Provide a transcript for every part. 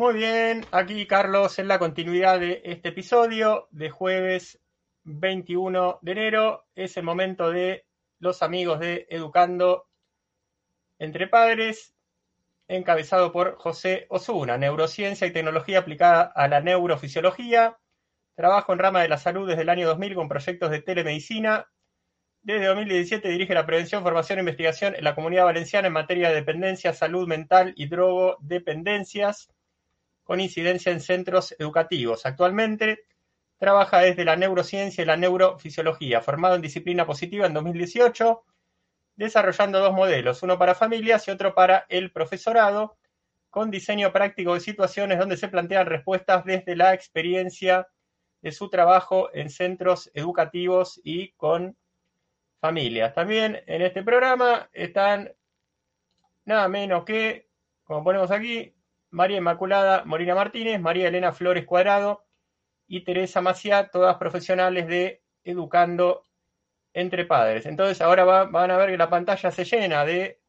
Muy bien, aquí Carlos en la continuidad de este episodio de jueves 21 de enero. Es el momento de los amigos de Educando entre Padres, encabezado por José Osuna, Neurociencia y Tecnología aplicada a la neurofisiología. Trabajo en rama de la salud desde el año 2000 con proyectos de telemedicina. Desde 2017 dirige la prevención, formación e investigación en la comunidad valenciana en materia de dependencia, salud mental y drogodependencias con incidencia en centros educativos. Actualmente trabaja desde la neurociencia y la neurofisiología, formado en disciplina positiva en 2018, desarrollando dos modelos, uno para familias y otro para el profesorado, con diseño práctico de situaciones donde se plantean respuestas desde la experiencia de su trabajo en centros educativos y con familias. También en este programa están nada menos que, como ponemos aquí, María Inmaculada Morina Martínez, María Elena Flores Cuadrado y Teresa Maciá, todas profesionales de Educando entre Padres. Entonces ahora van a ver que la pantalla se llena de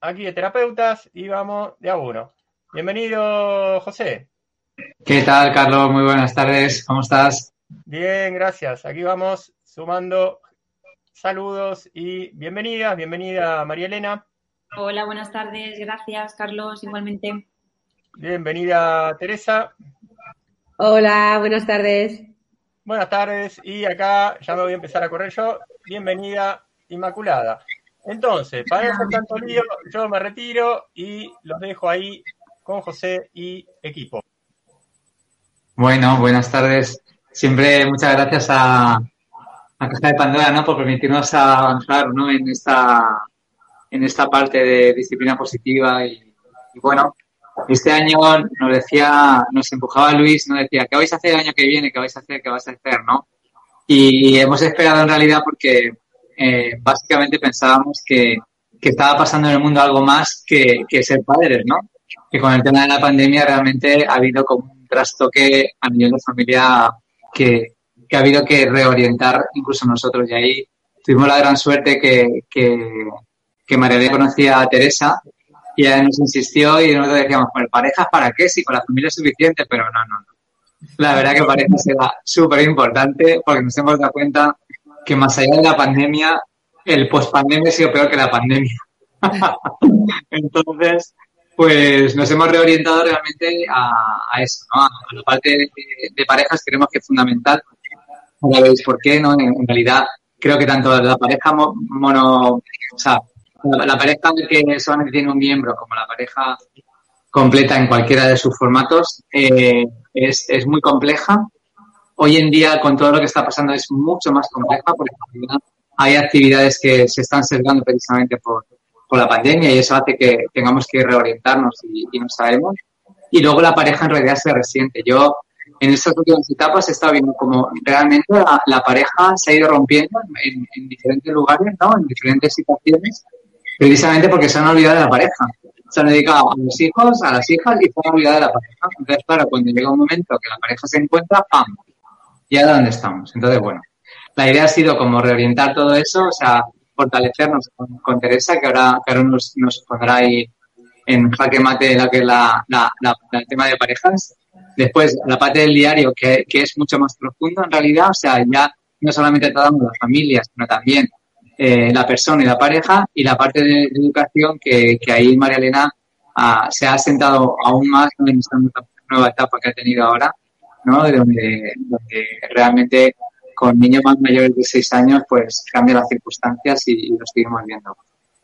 aquí de terapeutas y vamos de a uno. Bienvenido, José. ¿Qué tal, Carlos? Muy buenas tardes. ¿Cómo estás? Bien, gracias. Aquí vamos sumando saludos y bienvenidas. Bienvenida, María Elena. Hola, buenas tardes. Gracias, Carlos, igualmente. Bienvenida, Teresa. Hola, buenas tardes. Buenas tardes. Y acá ya me voy a empezar a correr yo. Bienvenida, Inmaculada. Entonces, para no tanto lío, yo me retiro y los dejo ahí con José y equipo. Bueno, buenas tardes. Siempre muchas gracias a, a Caja de Pandora, ¿no? Por permitirnos avanzar, ¿no? En esta en esta parte de disciplina positiva y, bueno, este año nos decía, nos empujaba Luis, nos decía, ¿qué vais a hacer el año que viene? ¿Qué vais a hacer? ¿Qué vais a hacer? ¿No? Y hemos esperado en realidad porque eh, básicamente pensábamos que, que, estaba pasando en el mundo algo más que, que, ser padres, ¿no? Que con el tema de la pandemia realmente ha habido como un trastoque a nivel de familia que, que ha habido que reorientar incluso nosotros y ahí tuvimos la gran suerte que, que, que María conocía a Teresa y ella nos insistió y nosotros decíamos, bueno, parejas para qué, si con la familia es suficiente, pero no, no, no. La verdad que parece ser súper importante porque nos hemos dado cuenta que más allá de la pandemia, el pospandemia ha sido peor que la pandemia. Entonces, pues nos hemos reorientado realmente a, eso, ¿no? A la parte de, de, parejas creemos que es fundamental. Ya veis por qué, ¿no? En, realidad, creo que tanto la pareja mono, o sea, la, pareja que solamente tiene un miembro, como la pareja completa en cualquiera de sus formatos, eh, es, es, muy compleja. Hoy en día, con todo lo que está pasando, es mucho más compleja porque hay actividades que se están sesgando precisamente por, por la pandemia y eso hace que tengamos que reorientarnos y, y no sabemos. Y luego la pareja en realidad se resiente. Yo en estas últimas etapas he estado viendo como realmente la, la pareja se ha ido rompiendo en, en, diferentes lugares, ¿no? En diferentes situaciones precisamente porque se han olvidado de la pareja. Se han dedicado a los hijos, a las hijas y se han olvidado de la pareja. Entonces, claro, cuando llega un momento que la pareja se encuentra, ¡pam! Ya de dónde estamos. Entonces, bueno, la idea ha sido como reorientar todo eso, o sea, fortalecernos con, Teresa, que ahora, que ahora nos, nos, pondrá ahí en jaque mate la la, la, la, el tema de parejas. Después, la parte del diario, que, que es mucho más profundo en realidad, o sea, ya no solamente tratamos las familias, sino también eh, la persona y la pareja y la parte de, educación que, que, ahí María Elena ah, se ha sentado aún más en esta nueva etapa que ha tenido ahora, ¿no? Donde, donde realmente con niños más mayores de seis años pues cambian las circunstancias y, y lo seguimos viendo.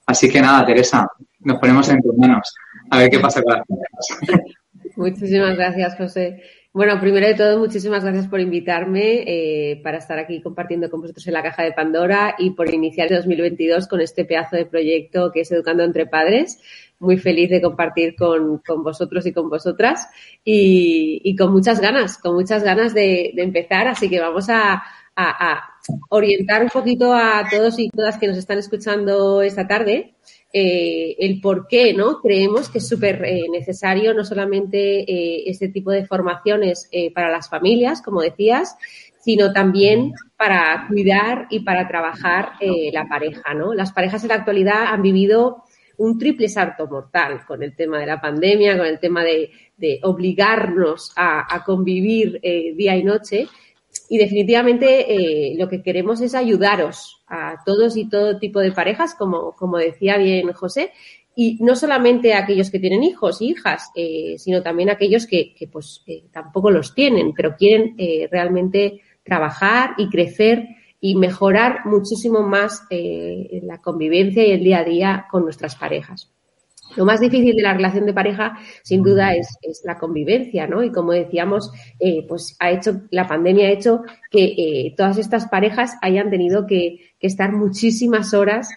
Así que nada, Teresa, nos ponemos en tus manos a ver qué pasa con las Muchísimas gracias, José. Bueno, primero de todo, muchísimas gracias por invitarme eh, para estar aquí compartiendo con vosotros en la caja de Pandora y por iniciar el 2022 con este pedazo de proyecto que es Educando entre Padres. Muy feliz de compartir con, con vosotros y con vosotras y, y, con muchas ganas, con muchas ganas de, de empezar. Así que vamos a, a, a orientar un poquito a todos y todas que nos están escuchando esta tarde eh, el por qué, ¿no? Creemos que es súper eh, necesario no solamente eh, este tipo de formaciones para las familias, como decías, sino también para cuidar y para trabajar la pareja, ¿no? Las parejas en la actualidad han vivido un triple salto mortal con el tema de la pandemia, con el tema de, obligarnos a, convivir día y noche. Y definitivamente eh, lo que queremos es ayudaros a todos y todo tipo de parejas, como, como decía bien José, y no solamente a aquellos que tienen hijos y hijas, eh, sino también a aquellos que, pues eh, tampoco los tienen, pero quieren eh, realmente trabajar y crecer y mejorar muchísimo más la convivencia y el día a día con nuestras parejas. Lo más difícil de la relación de pareja, sin duda, es, la convivencia, ¿no? Y como decíamos, pues ha hecho, la pandemia ha hecho que todas estas parejas hayan tenido que, que estar muchísimas horas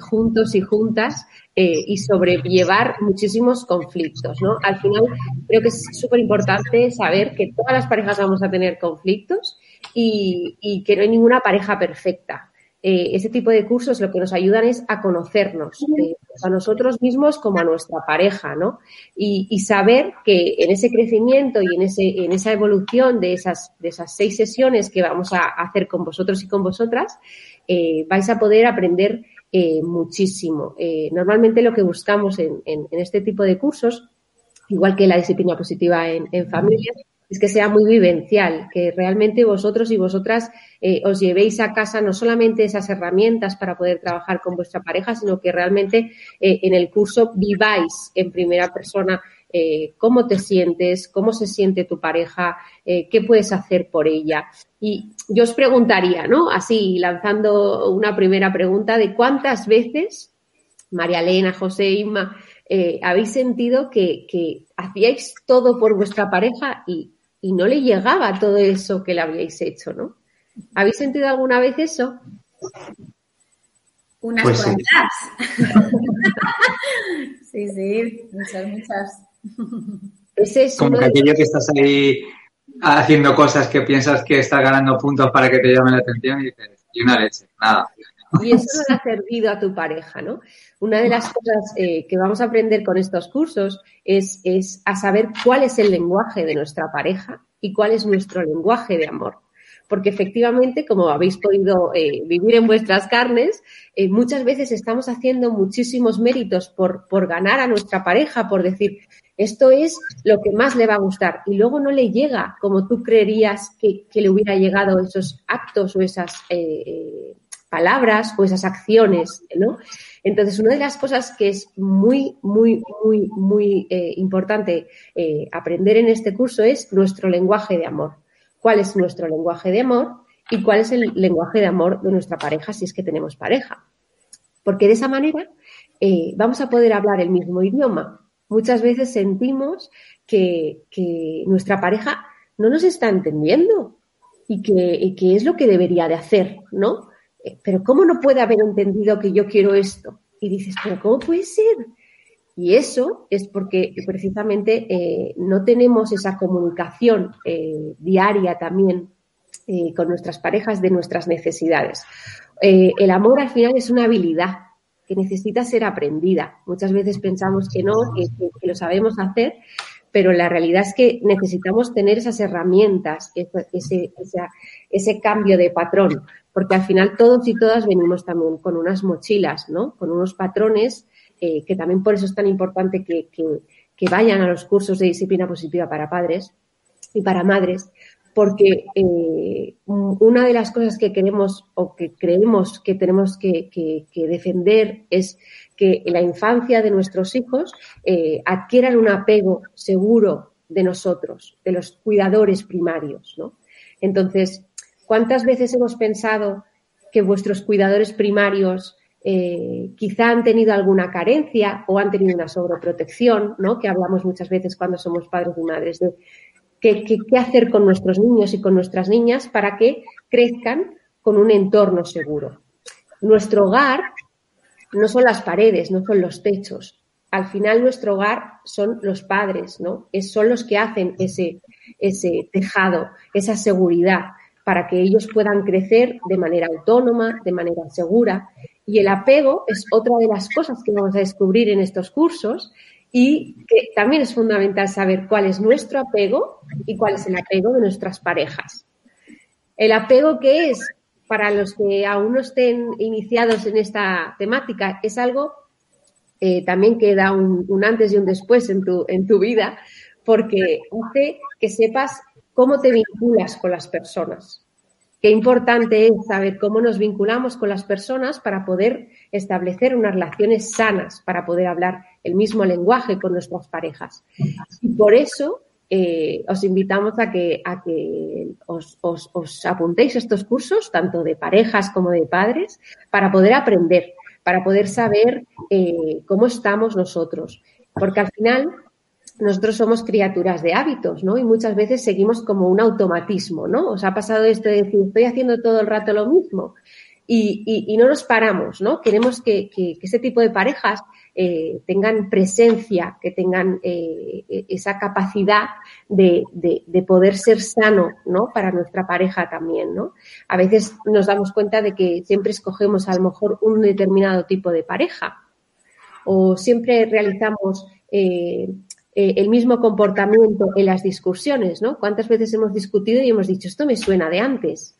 juntos y juntas eh, y sobrellevar muchísimos conflictos, ¿no? Al final creo que es súper importante saber que todas las parejas vamos a tener conflictos y, que no hay ninguna pareja perfecta. Eh, ese tipo de cursos lo que nos ayudan es a conocernos, eh, a nosotros mismos como a nuestra pareja, ¿no? Y, saber que en ese crecimiento y en, ese, en esa evolución de esas, de esas seis sesiones que vamos a hacer con vosotros y con vosotras, vais a poder aprender eh, muchísimo. Eh, normalmente lo que buscamos en, este tipo de cursos, igual que la disciplina positiva en, familias, es que sea muy vivencial, que realmente vosotros y vosotras eh, os llevéis a casa no solamente esas herramientas para poder trabajar con vuestra pareja, sino que realmente en el curso viváis en primera persona eh, cómo te sientes, cómo se siente tu pareja, eh, qué puedes hacer por ella. Y yo os preguntaría, ¿no? Así, lanzando una primera pregunta, de cuántas veces, María Elena, José, Inma, eh, habéis sentido que, hacíais todo por vuestra pareja y, no le llegaba todo eso que le habíais hecho, ¿no? ¿Habéis sentido alguna vez eso? Unas pues cuantas. sí, sí, muchas, muchas. Es Como que aquello que estás ahí haciendo cosas que piensas que estás ganando puntos para que te llamen la atención y dices, y una leche, nada. Y eso no le ha servido a tu pareja, ¿no? Una de las cosas eh, que vamos a aprender con estos cursos es, es a saber cuál es el lenguaje de nuestra pareja y cuál es nuestro lenguaje de amor porque efectivamente, como habéis podido eh, vivir en vuestras carnes, eh, muchas veces estamos haciendo muchísimos méritos por, por ganar a nuestra pareja, por decir, esto es lo que más le va a gustar y luego no le llega como tú creerías que, le hubiera llegado esos actos o esas eh, palabras o esas acciones, ¿no? Entonces, una de las cosas que es muy, muy, muy, muy importante aprender en este curso es nuestro lenguaje de amor cuál es nuestro lenguaje de amor y cuál es el lenguaje de amor de nuestra pareja si es que tenemos pareja. Porque de esa manera eh, vamos a poder hablar el mismo idioma. Muchas veces sentimos que, nuestra pareja no nos está entendiendo y que, es lo que debería de hacer, ¿no? Eh, pero ¿cómo no puede haber entendido que yo quiero esto? Y dices, pero ¿cómo puede ser? Y eso es porque precisamente eh, no tenemos esa comunicación eh, diaria también con nuestras parejas de nuestras necesidades. el amor al final es una habilidad que necesita ser aprendida. Muchas veces pensamos que no, que, lo sabemos hacer, pero la realidad es que necesitamos tener esas herramientas, ese, ese cambio de patrón, porque al final todos y todas venimos también con unas mochilas, ¿no? Con unos patrones eh, que también por eso es tan importante que, vayan a los cursos de disciplina positiva para padres y para madres, porque eh, una de las cosas que queremos o que creemos que tenemos que, defender es que la infancia de nuestros hijos eh, adquieran un apego seguro de nosotros, de los cuidadores primarios, ¿no? Entonces, ¿cuántas veces hemos pensado que vuestros cuidadores primarios eh, quizá han tenido alguna carencia o han tenido una sobreprotección, ¿no? Que hablamos muchas veces cuando somos padres y madres de qué, qué, hacer con nuestros niños y con nuestras niñas para que crezcan con un entorno seguro. Nuestro hogar no son las paredes, no son los techos. Al final nuestro hogar son los padres, ¿no? Es, son los que hacen ese, ese tejado, esa seguridad para que ellos puedan crecer de manera autónoma, de manera segura. Y el apego es otra de las cosas que vamos a descubrir en estos cursos y que también es fundamental saber cuál es nuestro apego y cuál es el apego de nuestras parejas. El apego que es, para los que aún no estén iniciados en esta temática, es algo eh, también queda un, un, antes y un después en tu, en tu vida, porque hace que sepas cómo te vinculas con las personas. Qué importante es saber cómo nos vinculamos con las personas para poder establecer unas relaciones sanas, para poder hablar el mismo lenguaje con nuestras parejas. Y por eso eh, os invitamos a que, os, apuntéis a estos cursos, tanto de parejas como de padres, para poder aprender, para poder saber eh, cómo estamos nosotros. Porque al final nosotros somos criaturas de hábitos, ¿no? Y muchas veces seguimos como un automatismo, ¿no? Os ha pasado esto de decir, estoy haciendo todo el rato lo mismo. Y, y, no nos paramos, ¿no? Queremos que, que, que ese tipo de parejas eh, tengan presencia, que tengan eh, esa capacidad de, de, de, poder ser sano, ¿no? Para nuestra pareja también, ¿no? A veces nos damos cuenta de que siempre escogemos a lo mejor un determinado tipo de pareja o siempre realizamos eh, eh, el mismo comportamiento en las discusiones, ¿no? ¿Cuántas veces hemos discutido y hemos dicho, esto me suena de antes?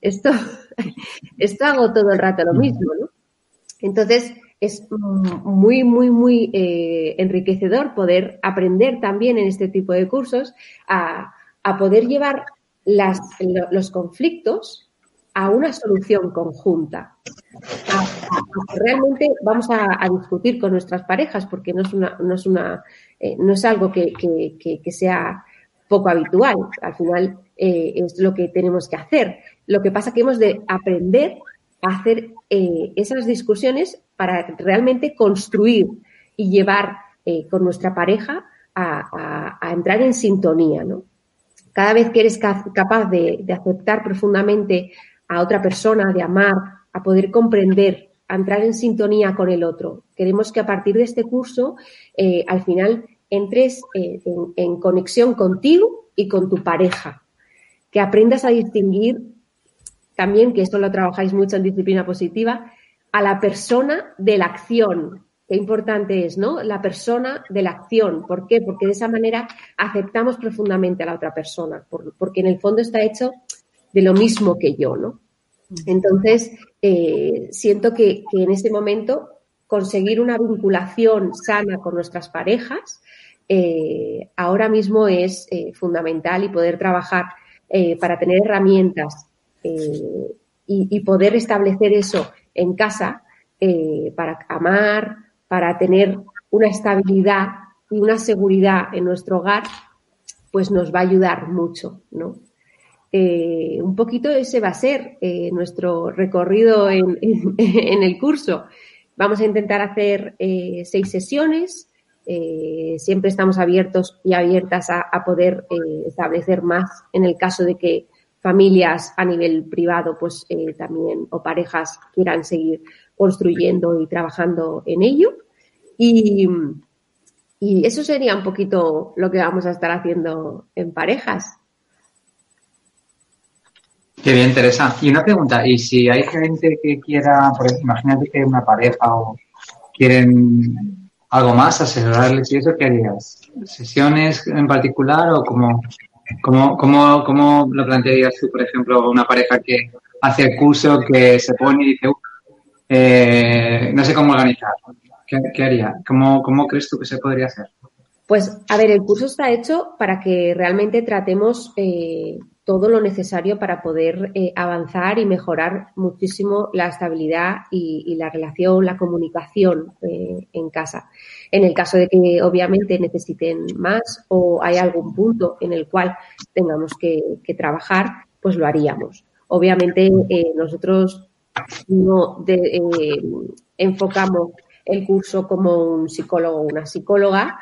Esto, esto hago todo el rato lo mismo, ¿no? Entonces, es muy, muy, muy eh, enriquecedor poder aprender también en este tipo de cursos a, a poder llevar las, los conflictos a una solución conjunta. Realmente vamos a, discutir con nuestras parejas porque no es una, no es una, eh, no es algo que, que, sea poco habitual. Al final eh, es lo que tenemos que hacer. Lo que pasa que hemos de aprender a hacer eh, esas discusiones para realmente construir y llevar con nuestra pareja a, entrar en sintonía, ¿no? Cada vez que eres capaz de aceptar profundamente a otra persona, de amar, a poder comprender, a entrar en sintonía con el otro. Queremos que a partir de este curso, eh, al final, entres eh, en, en, conexión contigo y con tu pareja. Que aprendas a distinguir también, que esto lo trabajáis mucho en disciplina positiva, a la persona de la acción. Qué importante es, ¿no? La persona de la acción. ¿Por qué? Porque de esa manera aceptamos profundamente a la otra persona, porque en el fondo está hecho de lo mismo que yo, ¿no? Entonces, eh, siento que, que, en este momento conseguir una vinculación sana con nuestras parejas eh, ahora mismo es eh, fundamental y poder trabajar para tener herramientas y, y, poder establecer eso en casa para amar, para tener una estabilidad y una seguridad en nuestro hogar, pues nos va a ayudar mucho, ¿no? Eh, un poquito ese va a ser eh, nuestro recorrido en, el curso. Vamos a intentar hacer eh, seis sesiones. Siempre estamos abiertos y abiertas a, a poder establecer más en el caso de que familias a nivel privado, pues también, o parejas quieran seguir construyendo y trabajando en ello. Y, y eso sería un poquito lo que vamos a estar haciendo en parejas. Qué bien, Teresa. Y una pregunta, ¿y si hay gente que quiera, por ejemplo, imagínate que una pareja o quieren algo más, asesorarles y eso, ¿qué harías? ¿Sesiones en particular o cómo, cómo, cómo, cómo lo plantearías tú, por ejemplo, una pareja que hace el curso, que se pone y dice, eh, no sé cómo organizar? ¿Qué, qué haría? ¿Cómo, ¿Cómo crees tú que se podría hacer? Pues, a ver, el curso está hecho para que realmente tratemos eh, todo lo necesario para poder eh, avanzar y mejorar muchísimo la estabilidad y, la relación, la comunicación eh, en casa. En el caso de que obviamente necesiten más o hay algún punto en el cual tengamos que, trabajar, pues lo haríamos. Obviamente eh, nosotros no enfocamos el curso como un psicólogo o una psicóloga,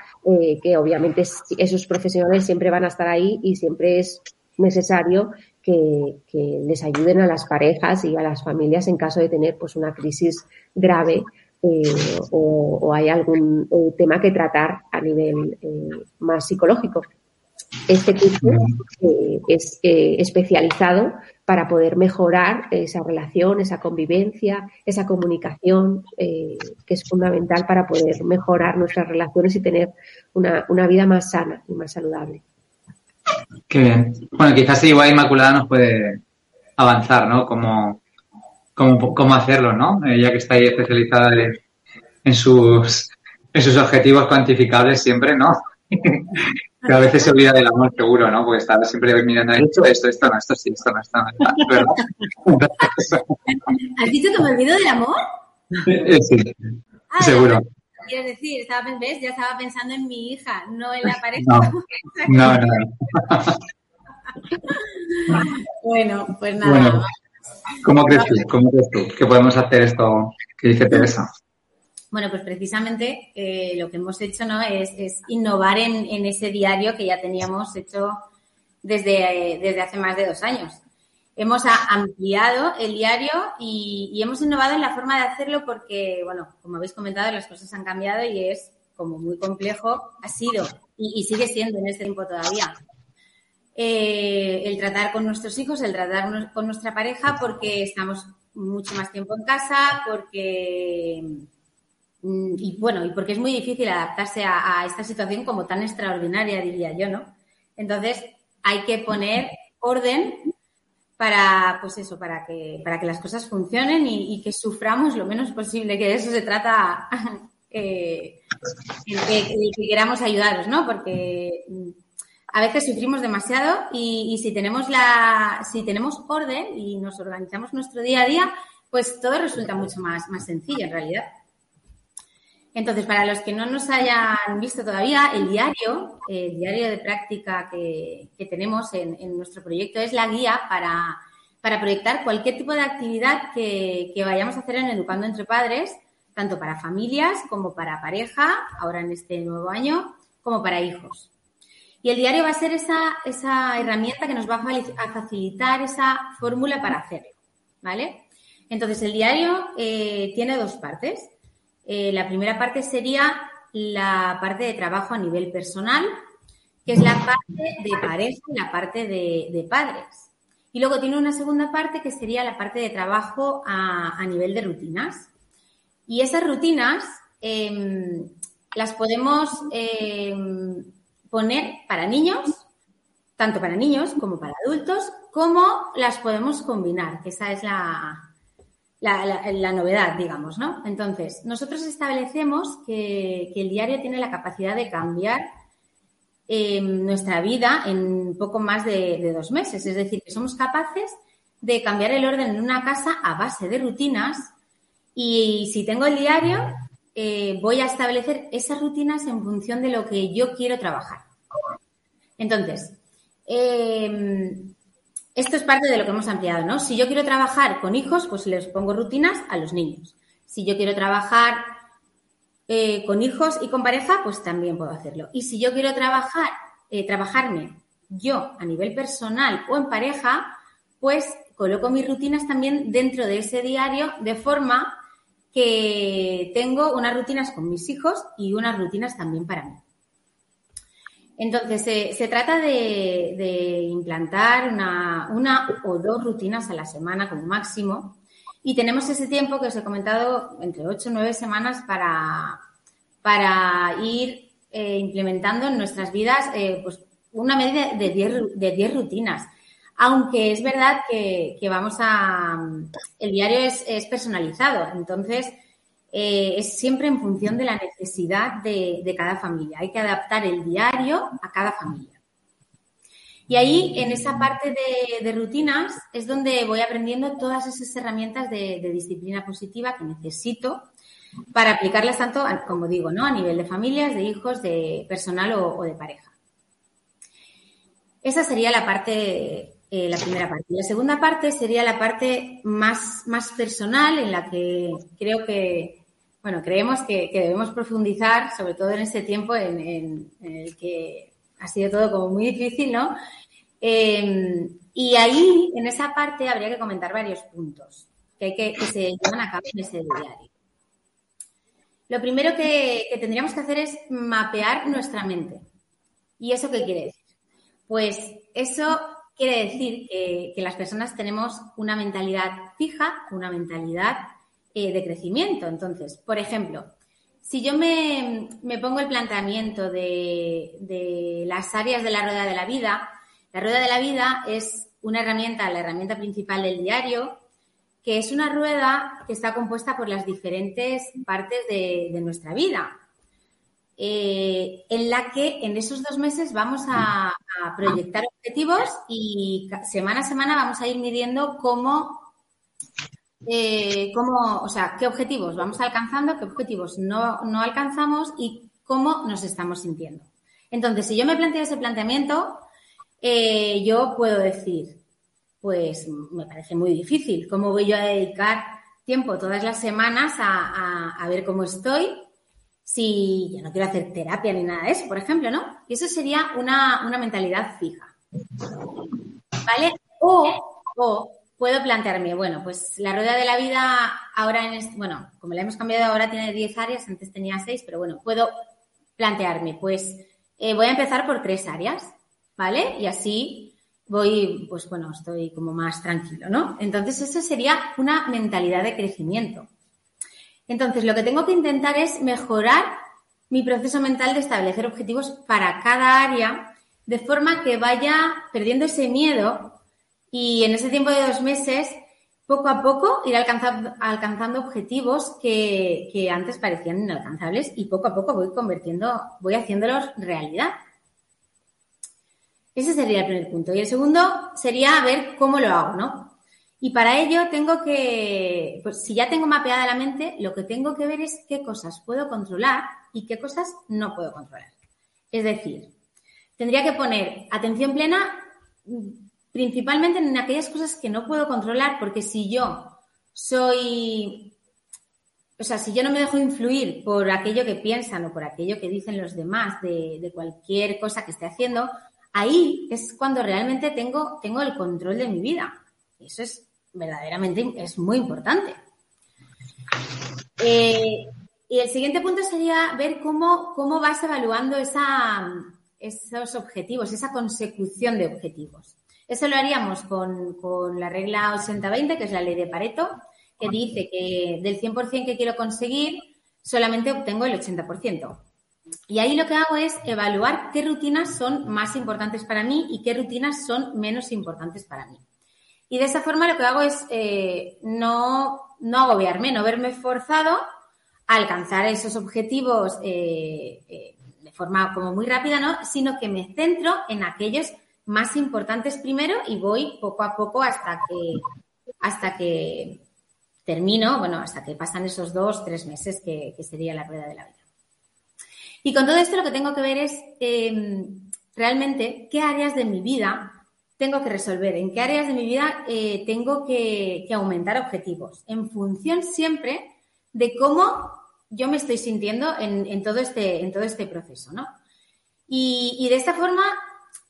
que obviamente esos profesionales siempre van a estar ahí y siempre es necesario que, que, les ayuden a las parejas y a las familias en caso de tener pues una crisis grave eh, o, o, hay algún eh, tema que tratar a nivel eh, más psicológico. Este curso es especializado para poder mejorar esa relación, esa convivencia, esa comunicación, que es fundamental para poder mejorar nuestras relaciones y tener una, una vida más sana y más saludable. Qué bien. Bueno, quizás igual Inmaculada nos puede avanzar, ¿no? Cómo, cómo, cómo hacerlo, ¿no? Eh, ya que está ahí especializada en sus, en sus objetivos cuantificables siempre, ¿no? que a veces se olvida del amor seguro, ¿no? Porque está siempre mirando esto, esto, esto, no, esto sí, esto no, esto no. ¿Has dicho que me olvido del amor? Sí, Ah, seguro. Quieres decir, estaba, ¿ves? ya estaba pensando en mi hija, no en la pareja. No, no, no. Bueno, pues nada. Bueno, ¿cómo crees tú? ¿Cómo crees tú que podemos hacer esto que dice Teresa? Bueno, pues precisamente eh, lo que hemos hecho ¿no? es, es innovar en, en, ese diario que ya teníamos hecho desde, eh, desde hace más de dos años. Hemos ampliado el diario y, hemos innovado en la forma de hacerlo porque, bueno, como habéis comentado, las cosas han cambiado y es como muy complejo, ha sido y, sigue siendo en este tiempo todavía. Eh, el tratar con nuestros hijos, el tratar con nuestra pareja porque estamos mucho más tiempo en casa, porque y bueno, y porque es muy difícil adaptarse a, a, esta situación como tan extraordinaria, diría yo, ¿no? Entonces, hay que poner orden para, pues eso, para que, para que las cosas funcionen y, que suframos lo menos posible, que de eso se trata, eh, que, que, que, queramos ayudaros, ¿no? Porque a veces sufrimos demasiado y, y, si tenemos la, si tenemos orden y nos organizamos nuestro día a día, pues todo resulta mucho más, más sencillo en realidad. Entonces, para los que no nos hayan visto todavía, el diario, el diario de práctica que, tenemos en, nuestro proyecto es la guía para, proyectar cualquier tipo de actividad que, vayamos a hacer en Educando entre Padres, tanto para familias como para pareja, ahora en este nuevo año, como para hijos. Y el diario va a ser esa, esa herramienta que nos va a facilitar esa fórmula para hacerlo, ¿vale? Entonces, el diario eh, tiene dos partes. Eh, la primera parte sería la parte de trabajo a nivel personal, que es la parte de pareja y la parte de, de, padres. Y luego tiene una segunda parte que sería la parte de trabajo a, a nivel de rutinas. Y esas rutinas eh, las podemos eh, poner para niños, tanto para niños como para adultos, como las podemos combinar, que esa es la, la, la, la, novedad, digamos, ¿no? Entonces, nosotros establecemos que, el diario tiene la capacidad de cambiar eh, nuestra vida en poco más de, de, dos meses. Es decir, que somos capaces de cambiar el orden en una casa a base de rutinas y si tengo el diario, eh, voy a establecer esas rutinas en función de lo que yo quiero trabajar. Entonces, eh, esto es parte de lo que hemos ampliado, ¿no? Si yo quiero trabajar con hijos, pues les pongo rutinas a los niños. Si yo quiero trabajar eh, con hijos y con pareja, pues también puedo hacerlo. Y si yo quiero trabajar, eh, trabajarme yo a nivel personal o en pareja, pues coloco mis rutinas también dentro de ese diario de forma que tengo unas rutinas con mis hijos y unas rutinas también para mí. Entonces, se, trata de, implantar una, una, o dos rutinas a la semana como máximo. Y tenemos ese tiempo que os he comentado, entre ocho o nueve semanas, para, para ir eh, implementando en nuestras vidas eh, pues una media de diez, de diez rutinas. Aunque es verdad que, que, vamos a. El diario es personalizado. Entonces, eh, es siempre en función de la necesidad de, de, cada familia. Hay que adaptar el diario a cada familia. Y ahí, en esa parte de, de rutinas, es donde voy aprendiendo todas esas herramientas de, de, disciplina positiva que necesito para aplicarlas tanto, como digo, ¿no? a nivel de familias, de hijos, de personal o, de pareja. Esa sería la parte eh, la primera parte. La segunda parte sería la parte más, más personal en la que creo que bueno, creemos que, debemos profundizar, sobre todo en este tiempo en, el que ha sido todo como muy difícil, ¿no? Eh, y ahí, en esa parte, habría que comentar varios puntos que, hay que, que se llevan a cabo en ese diario. Lo primero que, tendríamos que hacer es mapear nuestra mente. ¿Y eso qué quiere decir? Pues eso quiere decir que las personas tenemos una mentalidad fija, una mentalidad eh, de crecimiento. Entonces, por ejemplo, si yo me, me pongo el planteamiento de, de, las áreas de la rueda de la vida, la rueda de la vida es una herramienta, la herramienta principal del diario, que es una rueda que está compuesta por las diferentes partes de, nuestra vida, eh, en la que en esos dos meses vamos a, proyectar objetivos y semana a semana vamos a ir midiendo cómo, eh, cómo, o sea, qué objetivos vamos alcanzando, qué objetivos no, no alcanzamos y cómo nos estamos sintiendo. Entonces, si yo me planteo ese planteamiento, eh, yo puedo decir, pues me parece muy difícil. ¿Cómo voy yo a dedicar tiempo todas las semanas a, ver cómo estoy si yo no quiero hacer terapia ni nada de eso, por ejemplo, ¿no? Y eso sería una, mentalidad fija. ¿Vale? O, o puedo plantearme, bueno, pues la rueda de la vida ahora en este, bueno, como la hemos cambiado ahora tiene 10 áreas, antes tenía 6, pero bueno, puedo plantearme, pues eh, voy a empezar por tres áreas, ¿vale? Y así voy, pues bueno, estoy como más tranquilo, ¿no? Entonces, eso sería una mentalidad de crecimiento. Entonces, lo que tengo que intentar es mejorar mi proceso mental de establecer objetivos para cada área, de forma que vaya perdiendo ese miedo y en ese tiempo de dos meses, poco a poco, ir alcanzando, objetivos que, que antes parecían inalcanzables y poco a poco voy convirtiendo, voy haciéndolos realidad. Ese sería el primer punto. Y el segundo sería ver cómo lo hago, ¿no? Y para ello tengo que, pues si ya tengo mapeada la mente, lo que tengo que ver es qué cosas puedo controlar y qué cosas no puedo controlar. Es decir, tendría que poner atención plena principalmente en aquellas cosas que no puedo controlar, porque si yo soy, o sea, si yo no me dejo influir por aquello que piensan o por aquello que dicen los demás de, cualquier cosa que esté haciendo, ahí es cuando realmente tengo, tengo el control de mi vida. Eso es verdaderamente, es muy importante. Eh, y el siguiente punto sería ver cómo, cómo vas evaluando esa, esos objetivos, esa consecución de objetivos. Eso lo haríamos con, con la regla 80-20, que es la ley de Pareto, que dice que del 100% que quiero conseguir, solamente obtengo el 80%. Y ahí lo que hago es evaluar qué rutinas son más importantes para mí y qué rutinas son menos importantes para mí. Y de esa forma lo que hago es eh, no, no agobiarme, no verme forzado a alcanzar esos objetivos eh, eh, de forma como muy rápida, ¿no? Sino que me centro en aquellos más importantes primero y voy poco a poco hasta que, hasta que termino, bueno, hasta que pasan esos dos, tres meses que sería la rueda de la vida. Y con todo esto lo que tengo que ver es em, realmente qué áreas de mi vida tengo que resolver, en qué áreas de mi vida eh, tengo que, aumentar objetivos, en función siempre de cómo yo me estoy sintiendo en, todo, este, en todo este proceso, ¿no? Y, de esta forma,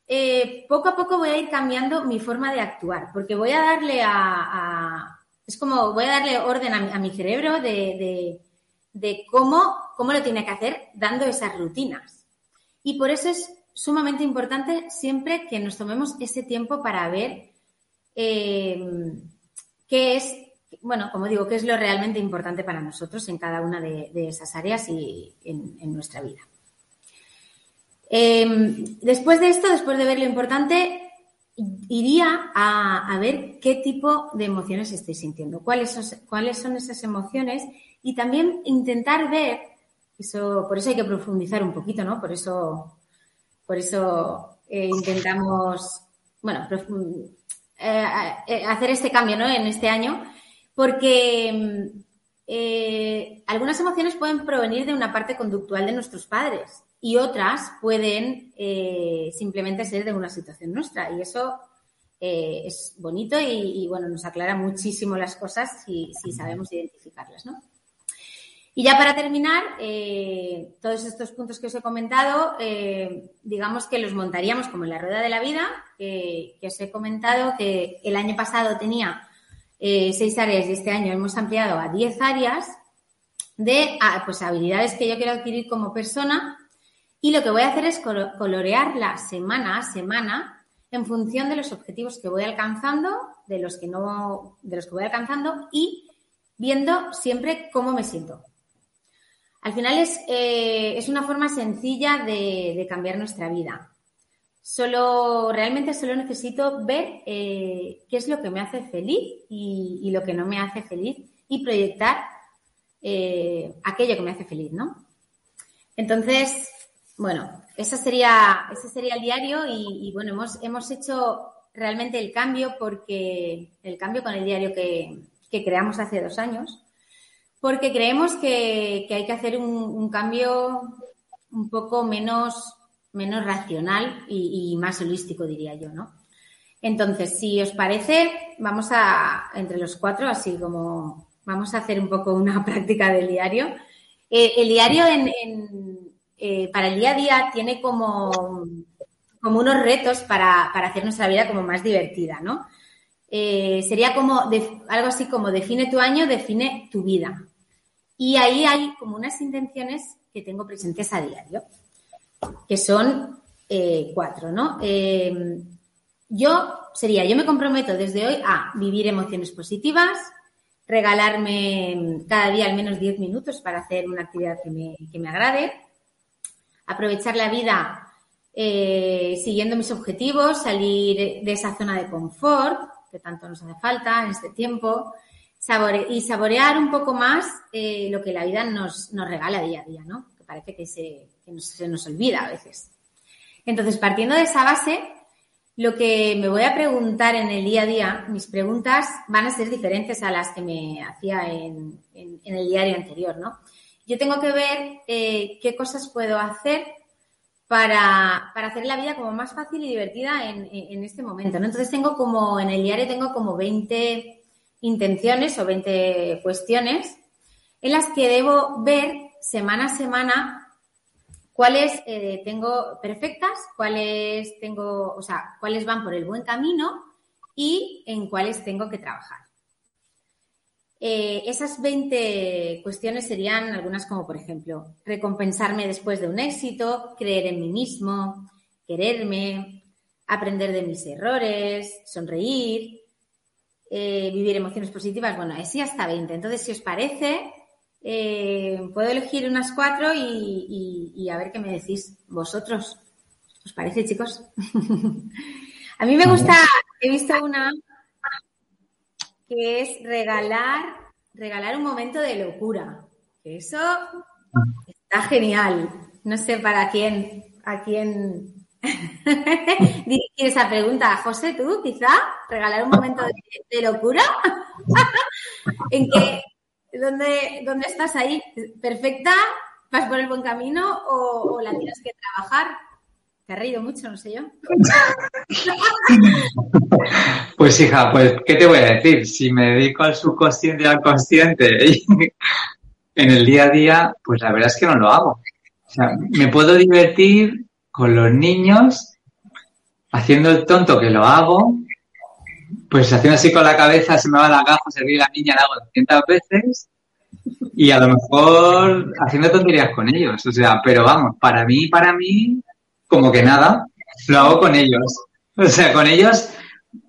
eh, poco a poco voy a ir cambiando mi forma de actuar, porque voy a darle a, es como voy a darle orden a mi, cerebro de, de cómo, cómo lo tiene que hacer dando esas rutinas. Y por eso es sumamente importante siempre que nos tomemos ese tiempo para ver eh, qué es, bueno, como digo, qué es lo realmente importante para nosotros en cada una de, esas áreas y en, nuestra vida. Em, después de esto, después de ver lo importante, iría a, ver qué tipo de emociones estoy sintiendo, cuáles cuáles son esas emociones y también intentar ver, eso, por eso hay que profundizar un poquito, ¿no? Por eso, por eso eh, intentamos, bueno, eh, eh, hacer este cambio, ¿no? En este año, porque algunas emociones pueden provenir de una parte conductual de nuestros padres y otras pueden simplemente ser de una situación nuestra y eso es bonito y, bueno, nos aclara muchísimo las cosas si, si sabemos identificarlas, ¿no? Y ya para terminar, eh, todos estos puntos que os he comentado, eh, digamos que los montaríamos como en la rueda de la vida, que os he comentado que el año pasado tenía eh, seis áreas y este año hemos ampliado a diez áreas de ah, pues, habilidades que yo quiero adquirir como persona. Y lo que voy a hacer es colorearla semana a semana en función de los objetivos que voy alcanzando, de los que no, de los que voy alcanzando y viendo siempre cómo me siento. Al final es, eh, es una forma sencilla de, cambiar nuestra vida. solo, realmente solo necesito ver eh, qué es lo que me hace feliz y, lo que no me hace feliz y proyectar eh, aquello que me hace feliz, ¿no? Entonces, bueno, ese sería, ese sería el diario y, bueno, hemos, hemos hecho realmente el cambio porque el cambio con el diario que, creamos hace dos años, porque creemos que, hay que hacer un, cambio un poco menos, menos racional y, más holístico, diría yo, ¿no? Entonces, si os parece, vamos a, entre los cuatro, así como vamos a hacer un poco una práctica del diario. Eh, el diario en, eh, para el día a día tiene como, unos retos para, hacer nuestra vida como más divertida, ¿no? Eh, sería como algo así como define tu año, define tu vida. Y ahí hay como unas intenciones que tengo presentes a diario, que son eh, cuatro, ¿no? yo sería, yo me comprometo desde hoy a vivir emociones positivas, regalarme cada día al menos 10 minutos para hacer una actividad que me, que me agrade, aprovechar la vida eh, siguiendo mis objetivos, salir de esa zona de confort que tanto nos hace falta en este tiempo y saborear un poco más eh, lo que la vida nos, regala día a día, ¿no? Que parece que, se, se nos olvida a veces. Entonces, partiendo de esa base, lo que me voy a preguntar en el día a día, mis preguntas van a ser diferentes a las que me hacía en, en el diario anterior, ¿no? Yo tengo que ver eh, qué cosas puedo hacer para, hacer la vida como más fácil y divertida en, este momento. Entonces tengo como, en el diario tengo como 20 intenciones o 20 cuestiones en las que debo ver semana a semana cuáles eh, tengo perfectas, cuáles tengo, o sea, cuáles van por el buen camino y en cuáles tengo que trabajar. Eh, esas 20 cuestiones serían algunas como, por ejemplo, recompensarme después de un éxito, creer en mí mismo, quererme, aprender de mis errores, sonreír, eh, vivir emociones positivas. Bueno, así hasta 20. Entonces, si os parece, eh, puedo elegir unas cuatro y, a ver qué me decís vosotros. ¿Os parece, chicos? a mí me gusta, he visto una que es regalar, regalar un momento de locura. Eso está genial. No sé para quién, a quién dirigir esa pregunta. José, tú quizá regalar un momento de, locura. ¿En qué? ¿Dónde, ¿Dónde estás ahí? ¿Perfecta? ¿Vas por el buen camino o, o la tienes que trabajar? Te ha reído mucho, no sé yo. Pues hija, pues, ¿qué te voy a decir? Si me dedico al subconsciente y al consciente en el día a día, pues la verdad es que no lo hago. O sea, me puedo divertir con los niños haciendo el tonto que lo hago, pues haciendo así con la cabeza, se me va la gafa, se ríe la niña, la hago 200 veces y a lo mejor haciendo tonterías con ellos. O sea, pero vamos, para mí, para mí, como que nada, lo hago con ellos. O sea, con ellos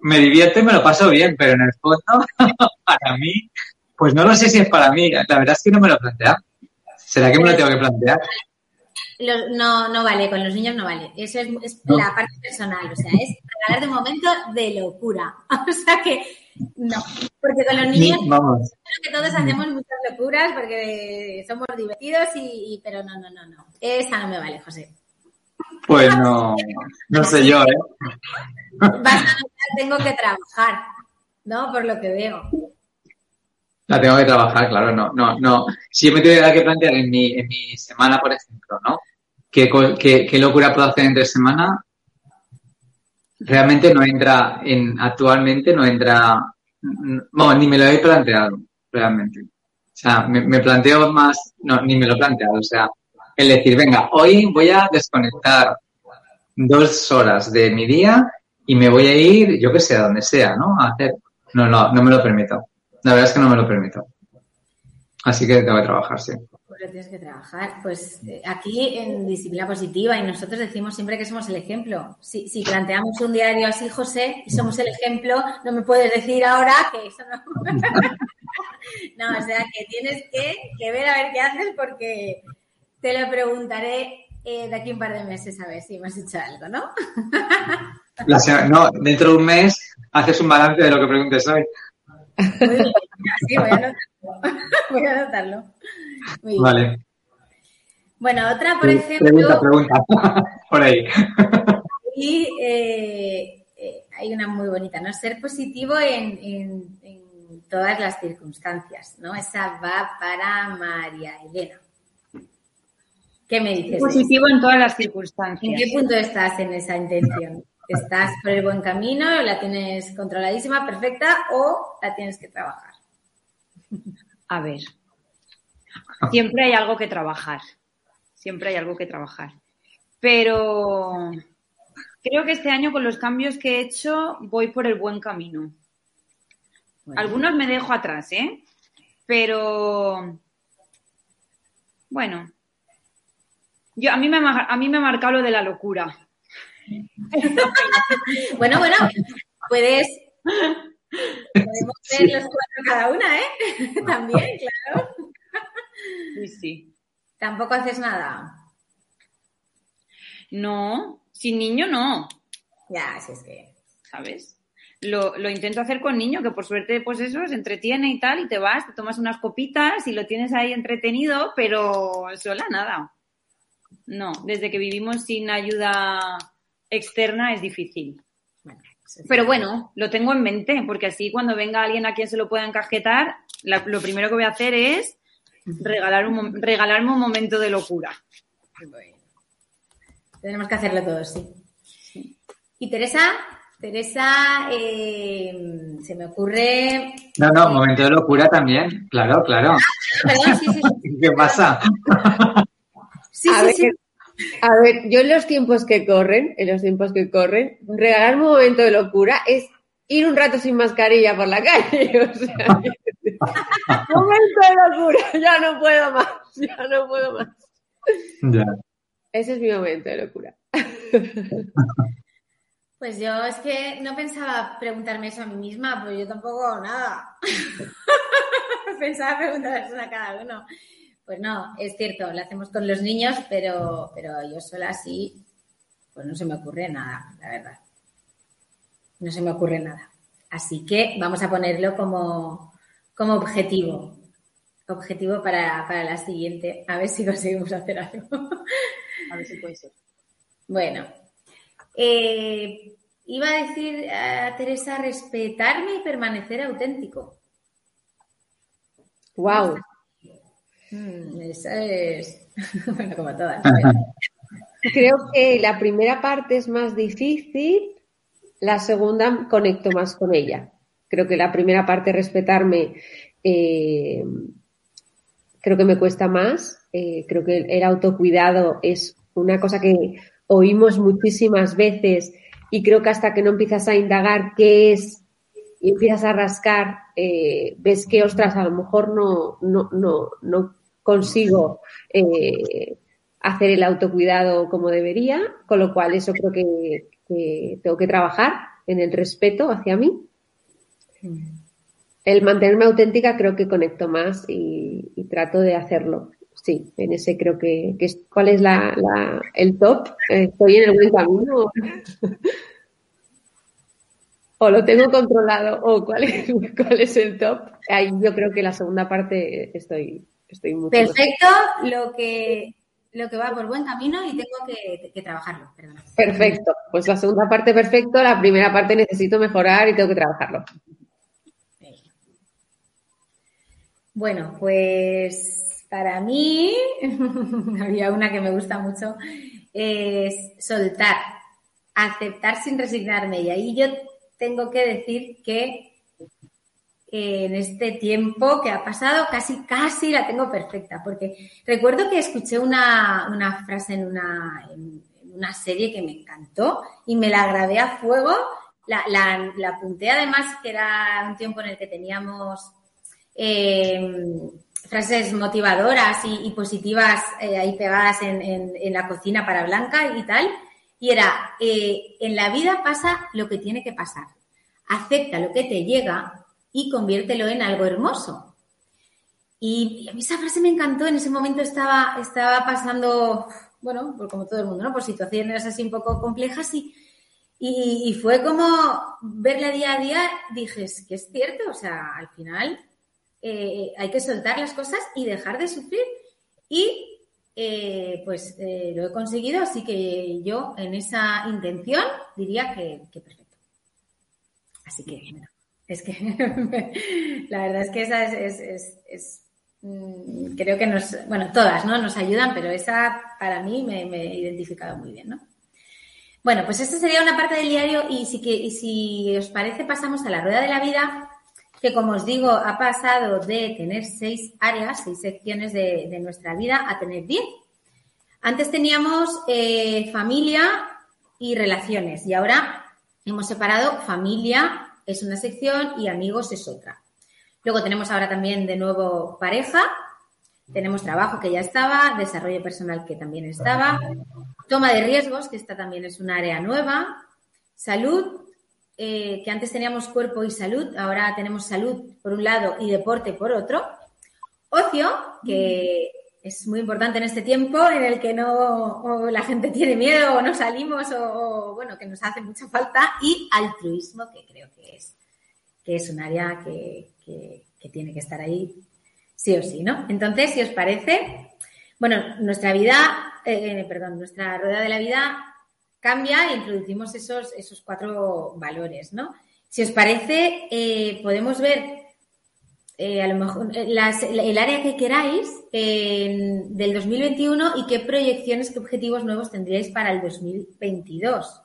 me divierto y me lo paso bien, pero en el fondo, para mí, pues no lo sé si es para mí. La verdad es que no me lo plantea. ¿Será que me lo tengo que plantear? no, no vale, con los niños no vale. Eso es, la parte personal, o sea, es regalar de momento de locura. O sea que no, porque con los niños Vamos. creo que todos hacemos muchas locuras porque somos divertidos y, pero no, no, no, no. Esa no me vale, José. Pues no, no sé yo, ¿eh? tengo que trabajar, ¿no? Por lo que veo. La tengo que trabajar, claro, no, no, no. Si yo me tuviera que plantear en mi, en mi semana, por ejemplo, ¿no? ¿Qué, qué, locura puedo hacer entre semana? Realmente no entra en, actualmente no entra, no, ni me lo he planteado, realmente. O sea, me, me planteo más, no, ni me lo he planteado, o sea, el decir, venga, hoy voy a desconectar dos horas de mi día y me voy a ir, yo que sé, donde sea, ¿no? A hacer. No, no, no me lo permito. La verdad es que no me lo permito. Así que tengo que trabajar, sí. Pues tienes que trabajar. Pues eh, aquí en disciplina positiva y nosotros decimos siempre que somos el ejemplo. Si, si planteamos un diario así, José, y somos el ejemplo, no me puedes decir ahora que eso no. no, o sea que tienes que, que ver a ver qué haces porque te lo preguntaré eh, de aquí un par de meses a ver si hemos hecho algo, ¿no? no, dentro de un mes haces un balance de lo que preguntes hoy. sí, voy a anotarlo. voy a anotarlo. vale. Bueno, otra, por ejemplo. Pregunta, pregunta. por ahí. Y eh, eh, hay una muy bonita, ¿no? Ser positivo en, en, todas las circunstancias, ¿no? Esa va para María Elena. ¿Qué me dices? Positivo en todas las circunstancias. ¿En qué punto estás en esa intención? ¿Estás por el buen camino? ¿La tienes controladísima, perfecta o la tienes que trabajar? A ver. Siempre hay algo que trabajar. Siempre hay algo que trabajar. Pero creo que este año con los cambios que he hecho voy por el buen camino. Algunos me dejo atrás, ¿eh? Pero bueno, yo a mí me a mí me ha marcado lo de la locura. bueno, bueno, puedes podemos ser los cuatro cada una, ¿eh? También, claro. Sí, sí. Tampoco haces nada. No, sin niño no. Ya, si es que. ¿Sabes? Lo, lo, intento hacer con niño, que por suerte, pues eso, se entretiene y tal, y te vas, te tomas unas copitas y lo tienes ahí entretenido, pero sola nada. No, desde que vivimos sin ayuda externa es difícil. Pero bueno, lo tengo en mente, porque así cuando venga alguien a quien se lo pueda encajetar, lo primero que voy a hacer es regalar un, regalarme un momento de locura. Tenemos que hacerlo todos, sí. ¿Y Teresa? Teresa, eh, se me ocurre. No, no, momento de locura también, claro, claro. Ah, perdón, sí, sí, sí. ¿Qué pasa? Sí, sí, sí. A ver, yo en los tiempos que corren, en los tiempos que corren, regalar un momento de locura es ir un rato sin mascarilla por la calle. O sea, momento de locura, ya no puedo más, ya no puedo más. Ya. Ese es mi momento de locura. Pues yo es que no pensaba preguntarme eso a mí misma, pues yo tampoco nada. pensaba preguntarse a cada uno. Pues no, es cierto, lo hacemos con los niños, pero, pero yo sola así, pues no se me ocurre nada, la verdad. No se me ocurre nada. Así que vamos a ponerlo como, como objetivo. Objetivo para, para la siguiente. A ver si conseguimos hacer algo. A ver si puede ser. Bueno, eh, iba a decir a Teresa respetarme y permanecer auténtico. Wow. Mm, esa es, bueno, como todas. Creo que la primera parte es más difícil, la segunda conecto más con ella. Creo que la primera parte, respetarme, eh, creo que me cuesta más. Eh, creo que el autocuidado es una cosa que oímos muchísimas veces y creo que hasta que no empiezas a indagar qué es y empiezas a rascar, eh, ves que, ostras, a lo mejor no, no, no, no consigo eh, hacer el autocuidado como debería, con lo cual eso creo que, tengo que trabajar en el respeto hacia mí. El mantenerme auténtica creo que conecto más y trato de hacerlo sí, en ese creo que, que es, ¿cuál es la, la, el top? ¿Estoy en el buen camino? ¿O lo tengo controlado? ¿O cuál es, cuál es el top? Ahí yo creo que la segunda parte estoy, estoy Perfecto, lo que, lo que va por buen camino y tengo que, que trabajarlo. Perdón. Perfecto, pues la segunda parte perfecto, la primera parte necesito mejorar y tengo que trabajarlo. Bueno, pues para mí, había una que me gusta mucho, es soltar, aceptar sin resignarme. Y ahí yo tengo que decir que en este tiempo que ha pasado, casi, casi la tengo perfecta, porque recuerdo que escuché una, frase en una, en una serie que me encantó y me la grabé a fuego. La, la, apunté además que era un tiempo en el que teníamos eh, frases motivadoras y, positivas eh, ahí pegadas en, la cocina para Blanca y tal. Y era, eh, en la vida pasa lo que tiene que pasar. Acepta lo que te llega y conviértelo en algo hermoso. Y, a mí esa frase me encantó. En ese momento estaba, estaba pasando bueno, pues como todo el mundo, ¿no? Por situaciones así un poco complejas y, y, fue como verla día a día, dije, que es cierto, o sea, al final eh, hay que soltar las cosas y dejar de sufrir. Y eh, pues eh, lo he conseguido, así que yo en esa intención diría que, perfecto. Así que, bueno, es que la verdad es que esa es, mm, creo que nos, bueno, todas, ¿no? Nos ayudan, pero esa para mí me, he identificado muy bien, ¿no? Bueno, pues esta sería una parte del diario y si, que, y si os parece pasamos a la rueda de la vida que como os digo, ha pasado de tener seis áreas, seis secciones de, nuestra vida a tener diez. Antes teníamos eh, familia y relaciones y ahora hemos separado familia es una sección y amigos es otra. Luego tenemos ahora también de nuevo pareja, tenemos trabajo que ya estaba, desarrollo personal que también estaba, toma de riesgos, que esta también es un área nueva, salud, eh, que antes teníamos cuerpo y salud, ahora tenemos salud por un lado y deporte por otro. Ocio, que es muy importante en este tiempo en el que no la gente tiene miedo o no salimos o, bueno, que nos hace mucha falta. Y altruismo, que creo que es, que es un área que, tiene que estar ahí sí o sí, ¿no? Entonces, si os parece, bueno, nuestra vida, eh, perdón, nuestra rueda de la vida cambia e introducimos esos, esos cuatro valores, ¿no? Si os parece, eh, podemos ver eh, a lo mejor eh, el área que queráis del 2021 y qué proyecciones, qué objetivos nuevos tendríais para el 2022.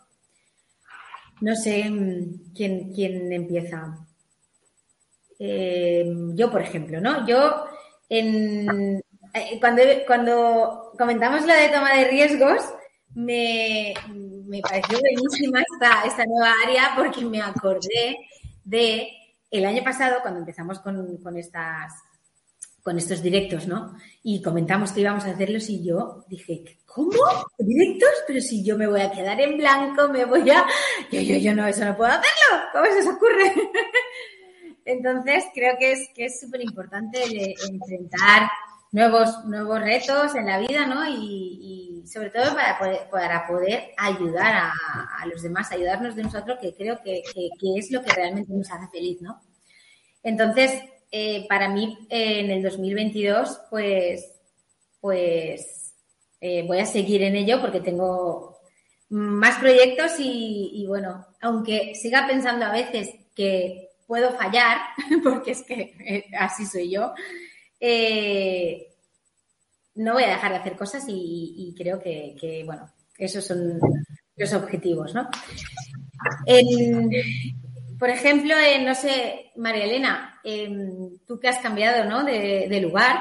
No sé mm, quién, quién empieza. yo, por ejemplo, ¿no? Yo, cuando, cuando comentamos lo de toma de riesgos, me, me pareció buenísima esta, esta nueva área porque me acordé de el año pasado cuando empezamos con, con estas con estos directos, ¿no? Y comentamos que íbamos a hacerlos y yo dije, ¿cómo? ¿Directos? Pero si yo me voy a quedar en blanco, me voy a... Yo, yo, yo no, eso no puedo hacerlo. ¿Cómo se os ocurre? Entonces, creo que es que es súper importante enfrentar nuevos, nuevos retos en la vida, ¿no? Y, sobre todo para poder, para poder ayudar a, los demás, ayudarnos de nosotros, que creo que, es lo que realmente nos hace feliz, ¿no? Entonces, eh, para mí, en el 2022, pues, pues eh, voy a seguir en ello porque tengo más proyectos y, y, bueno, aunque siga pensando a veces que puedo fallar, porque es que eh, así soy yo, eh, no voy a dejar de hacer cosas y, creo que, bueno, esos son los objetivos, ¿no? por ejemplo, no sé, María Elena, tú que has cambiado, ¿no? De, lugar,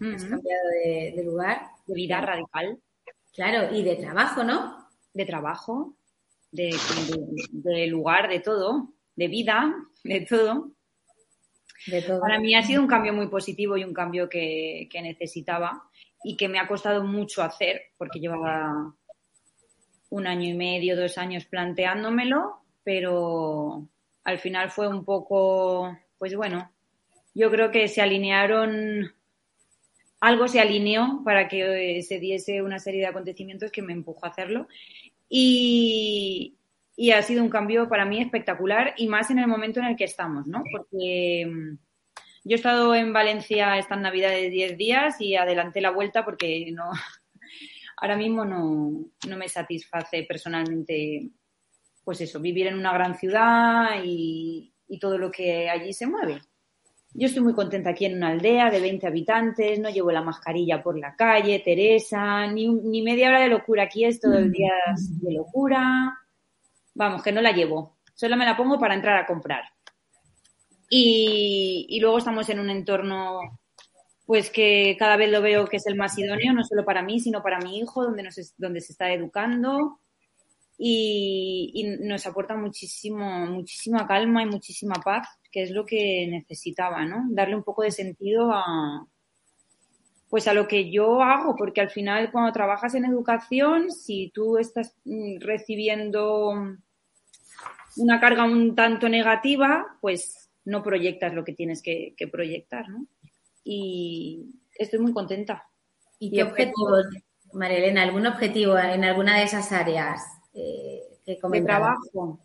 has cambiado de, lugar. De vida radical. Claro, y de trabajo, ¿no? De trabajo, de, de lugar, de todo, de vida, de todo. Para mí ha sido un cambio muy positivo y un cambio que, necesitaba y que me ha costado mucho hacer porque llevaba un año y medio, dos años planteándomelo, pero al final fue un poco, pues bueno, yo creo que se alinearon, algo se alineó para que se diese una serie de acontecimientos que me empujó a hacerlo. Y, y ha sido un cambio para mí espectacular y más en el momento en el que estamos, ¿no? Porque mm, yo he estado en Valencia esta Navidad de 10 días y adelanté la vuelta porque no, ahora mismo no, no me satisface personalmente, pues eso, vivir en una gran ciudad y, y todo lo que allí se mueve. Yo estoy muy contenta aquí en una aldea de 20 habitantes, no llevo la mascarilla por la calle, Teresa, ni, ni media hora de locura. Aquí es todo el día de locura vamos, que no la llevo, solo me la pongo para entrar a comprar. Y, luego estamos en un entorno, pues que cada vez lo veo que es el más idóneo, no solo para mí, sino para mi hijo, donde, nos donde se está educando y, nos aporta muchísimo, muchísima calma y muchísima paz, que es lo que necesitaba, ¿no? Darle un poco de sentido a, pues a lo que yo hago, porque al final cuando trabajas en educación, si tú estás mm, recibiendo una carga un tanto negativa, pues no proyectas lo que tienes que, proyectar, ¿no? Y estoy muy contenta. ¿Y qué objetivos, María Elena, ¿algún objetivo en alguna de esas áreas eh, que De trabajo.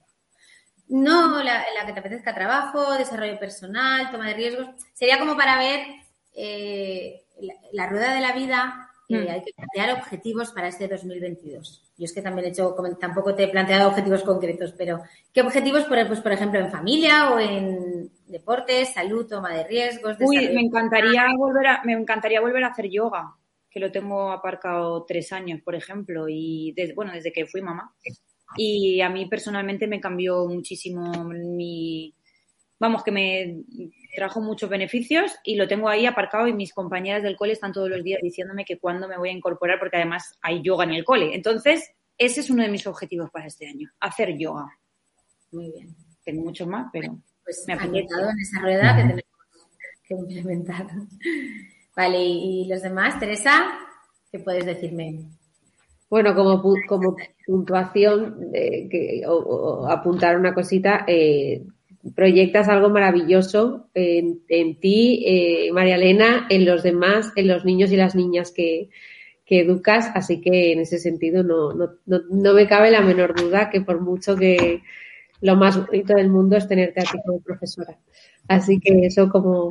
No, la, la, que te apetezca trabajo, desarrollo personal, toma de riesgos. Sería como para ver eh, la, la, rueda de la vida. Eh, mm. Hay que plantear objetivos para este 2022. Yo es que también he hecho, tampoco te he planteado objetivos concretos, pero ¿qué objetivos, por, pues, por ejemplo, en familia o en deportes, salud, toma de riesgos? Uy, me encantaría volver a, me encantaría volver a hacer yoga, que lo tengo aparcado tres años, por ejemplo, y desde, bueno, desde que fui mamá. Y a mí personalmente me cambió muchísimo mi, vamos, que me trajo muchos beneficios y lo tengo ahí aparcado y mis compañeras del cole están todos los días diciéndome que cuándo me voy a incorporar porque además hay yoga en el cole. Entonces, ese es uno de mis objetivos para este año, hacer yoga. Muy bien. Tengo muchos más, pero pues me ha en esa rueda que tenemos que implementar. Vale, ¿y los demás? Teresa, ¿qué puedes decirme? Bueno, como, como puntuación, eh, que, o, o, apuntar una cosita, eh, proyectas algo maravilloso en, en ti, eh, María Elena, en los demás, en los niños y las niñas que, que educas, así que en ese sentido no, no, no, no, me cabe la menor duda que por mucho que lo más bonito del mundo es tenerte a ti como profesora. Así que eso como...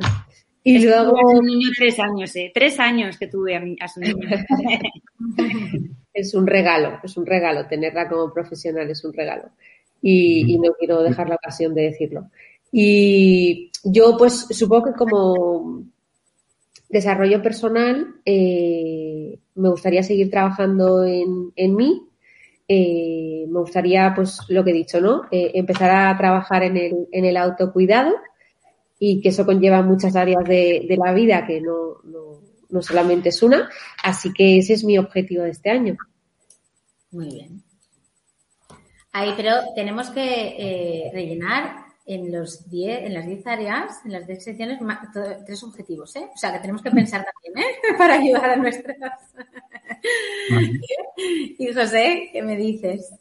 Y es luego... Un niño tres años, ¿eh? Tres años que tuve a, mi, a su niño. es un regalo, es un regalo tenerla como profesional, es un regalo y, y, no quiero dejar la ocasión de decirlo. Y yo, pues, supongo que como desarrollo personal eh, me gustaría seguir trabajando en, en mí. Eh, me gustaría, pues, lo que he dicho, ¿no? Eh, empezar a trabajar en el, en el autocuidado y que eso conlleva muchas áreas de, de la vida que no, no, no solamente es una. Así que ese es mi objetivo de este año. Muy bien. Ahí, pero tenemos que eh, rellenar en los 10, en las 10 áreas, en las 10 secciones, tres objetivos, ¿eh? O sea, que tenemos que pensar también, ¿eh? Para ayudar a nuestras. y José, ¿qué me dices?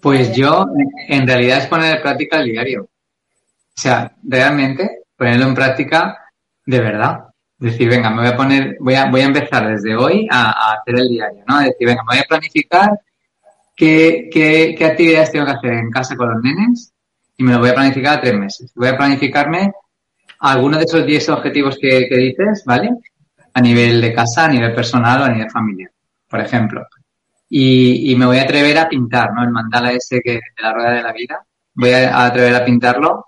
Pues yo, en realidad, es poner en práctica el diario. O sea, realmente, ponerlo en práctica de verdad. Decir, venga, me voy a poner, voy a, voy a empezar desde hoy a, a hacer el diario, ¿no? Decir, venga, me voy a planificar qué, actividades tengo que hacer en casa con los nenes y me lo voy a planificar a tres meses. Voy a planificarme algunos de esos 10 objetivos que, dices, ¿vale? A nivel de casa, a nivel personal o a nivel familiar, por ejemplo. Y, y me voy a atrever a pintar, ¿no? El mandala ese que de la rueda de la vida. Voy a atrever a pintarlo,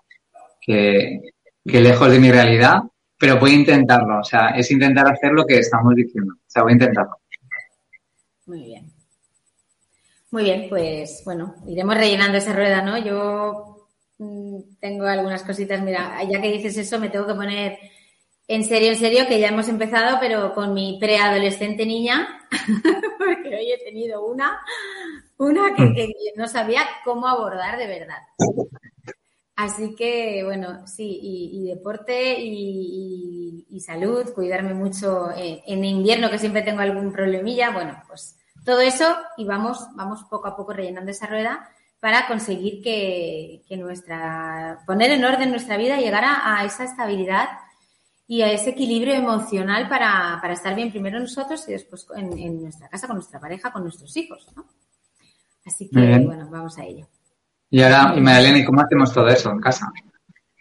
que, que lejos de mi realidad, pero voy a intentarlo. O sea, es intentar hacer lo que estamos diciendo. O sea, voy a intentarlo. Muy bien. Muy bien, pues bueno, iremos rellenando esa rueda, ¿no? Yo mmm, tengo algunas cositas, mira, ya que dices eso, me tengo que poner en serio, en serio, que ya hemos empezado, pero con mi preadolescente niña, porque hoy he tenido una, una que, no sabía cómo abordar de verdad. Así que, bueno, sí, y, deporte y, y, salud, cuidarme mucho en, en invierno, que siempre tengo algún problemilla, bueno, pues todo eso y vamos, vamos poco a poco rellenando esa rueda para conseguir que, que nuestra, poner en orden nuestra vida y llegar a, a, esa estabilidad y a ese equilibrio emocional para, para estar bien primero nosotros y después en, en, nuestra casa, con nuestra pareja, con nuestros hijos, ¿no? Así que, bien. bueno, vamos a ello. Y ahora, y Magdalena, ¿y cómo hacemos todo eso en casa?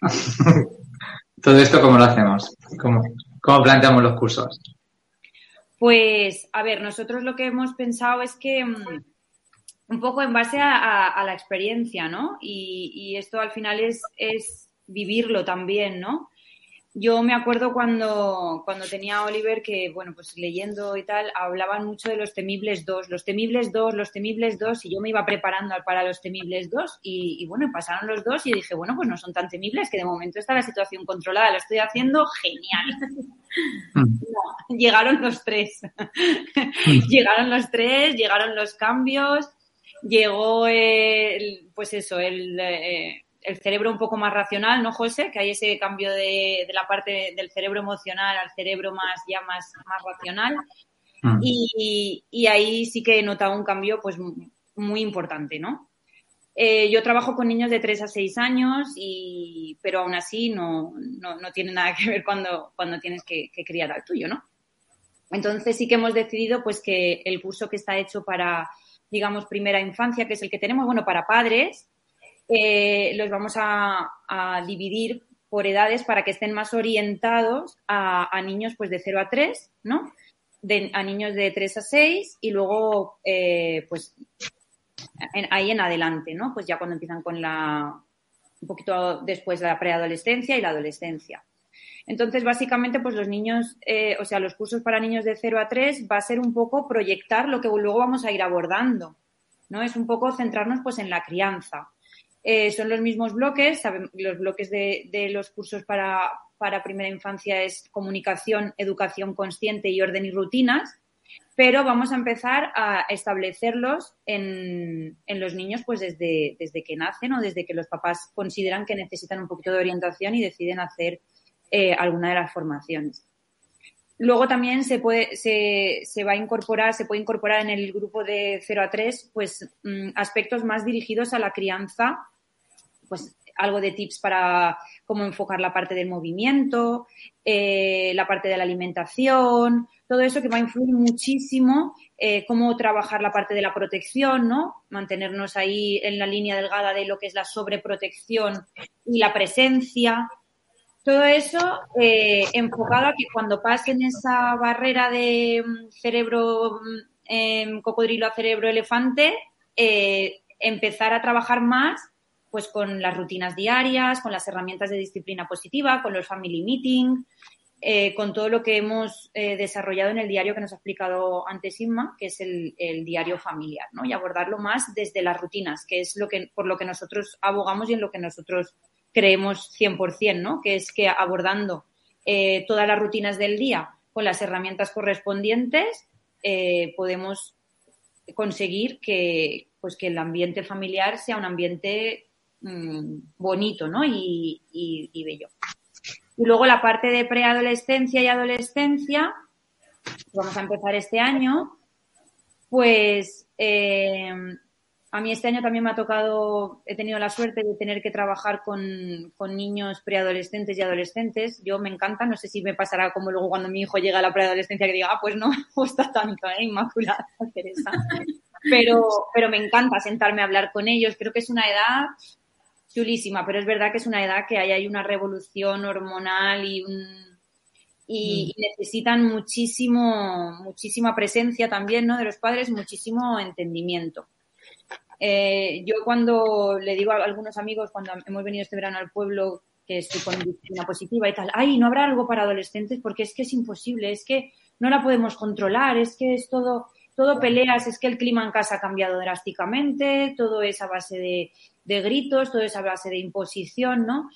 todo esto, ¿cómo lo hacemos? ¿Cómo, cómo planteamos los cursos? Pues, a ver, nosotros lo que hemos pensado es que um, un poco en base a la experiencia, ¿no? Y, y, esto al final es, es vivirlo también, ¿no? Yo me acuerdo cuando, cuando tenía a Oliver que, bueno, pues leyendo y tal, hablaban mucho de los temibles dos, los temibles dos, los temibles dos, y yo me iba preparando para los temibles dos, y, y bueno, pasaron los dos y dije, bueno, pues no son tan temibles, que de momento está la situación controlada, lo estoy haciendo genial. No, llegaron los tres. llegaron los tres, llegaron los cambios, llegó el, pues eso, el, eh, el cerebro un poco más racional, ¿no, José? Que hay ese cambio de, de la parte del cerebro emocional al cerebro más ya más, más racional. Mm. Y, y, ahí sí que he notado un cambio pues muy importante, ¿no? Eh, yo trabajo con niños de 3 a 6 años, y, pero aún así no, no, no tiene nada que ver cuando, cuando tienes que, que criar al tuyo, ¿no? Entonces sí que hemos decidido pues que el curso que está hecho para, digamos, primera infancia, que es el que tenemos, bueno, para padres, eh, los vamos a, dividir por edades para que estén más orientados a, niños pues de 0 a 3, ¿no? a niños de 3 a 6 y luego eh, pues ahí en adelante, ¿no? Pues ya cuando empiezan con la un poquito después de la preadolescencia y la adolescencia. Entonces, básicamente, pues los niños, eh, o sea, los cursos para niños de 0 a 3 va a ser un poco proyectar lo que luego vamos a ir abordando, ¿no? Es un poco centrarnos pues en la crianza. Eh, son los mismos bloques, los bloques de, los cursos para, para, primera infancia es comunicación, educación consciente y orden y rutinas, pero vamos a empezar a establecerlos en, en los niños pues desde, desde que nacen o desde que los papás consideran que necesitan un poquito de orientación y deciden hacer eh, alguna de las formaciones. Luego también se puede, se, se, va a incorporar, se puede incorporar en el grupo de 0 a 3, pues mm, aspectos más dirigidos a la crianza, pues algo de tips para cómo enfocar la parte del movimiento, eh, la parte de la alimentación, todo eso que va a influir muchísimo eh, cómo trabajar la parte de la protección, ¿no? Mantenernos ahí en la línea delgada de lo que es la sobreprotección y la presencia, todo eso eh, enfocado a que cuando pasen esa barrera de mm, cerebro eh, cocodrilo a cerebro elefante, eh, empezar a trabajar más pues con las rutinas diarias, con las herramientas de disciplina positiva, con los family meeting, eh, con todo lo que hemos desarrollado en el diario que nos ha explicado antes Inma, que es el, el, diario familiar, ¿no? Y abordarlo más desde las rutinas, que es lo que, por lo que nosotros abogamos y en lo que nosotros creemos 100%, ¿no? Que es que abordando eh, todas las rutinas del día con las herramientas correspondientes eh, podemos conseguir que, pues que el ambiente familiar sea un ambiente mmm, bonito, ¿no? Y, bello. Y luego la parte de preadolescencia y adolescencia, vamos a empezar este año, pues eh, a mí este año también me ha tocado, he tenido la suerte de tener que trabajar con, con, niños preadolescentes y adolescentes. Yo me encanta, no sé si me pasará como luego cuando mi hijo llega a la preadolescencia que diga, ah, pues no me gusta tanto, ¿eh? Inmaculada Teresa. Pero, pero me encanta sentarme a hablar con ellos. Creo que es una edad chulísima, pero es verdad que es una edad que hay, hay una revolución hormonal y un, y, mm. necesitan muchísimo, muchísima presencia también, ¿no? De los padres, muchísimo entendimiento. Eh, yo cuando le digo a algunos amigos, cuando hemos venido este verano al pueblo, que estoy con disciplina positiva y tal, ay, no habrá algo para adolescentes porque es que es imposible, es que no la podemos controlar, es que es todo, todo peleas, es que el clima en casa ha cambiado drásticamente, todo es a base de, gritos, todo es a base de imposición, ¿no?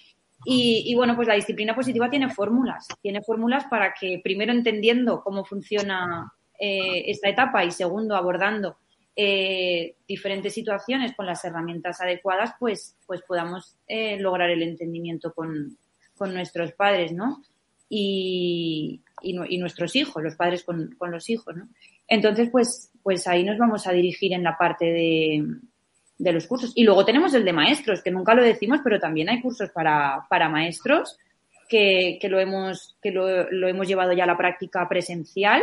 Y, y, bueno, pues la disciplina positiva tiene fórmulas, tiene fórmulas para que primero entendiendo cómo funciona eh, esta etapa y segundo abordando eh, diferentes situaciones con las herramientas adecuadas, pues, pues podamos eh, lograr el entendimiento con, con, nuestros padres, ¿no? Y, y, y nuestros hijos, los padres con, con, los hijos, ¿no? Entonces, pues, pues ahí nos vamos a dirigir en la parte de, de los cursos. Y luego tenemos el de maestros, que nunca lo decimos, pero también hay cursos para, para maestros que, que, lo hemos, que lo, lo hemos llevado ya a la práctica presencial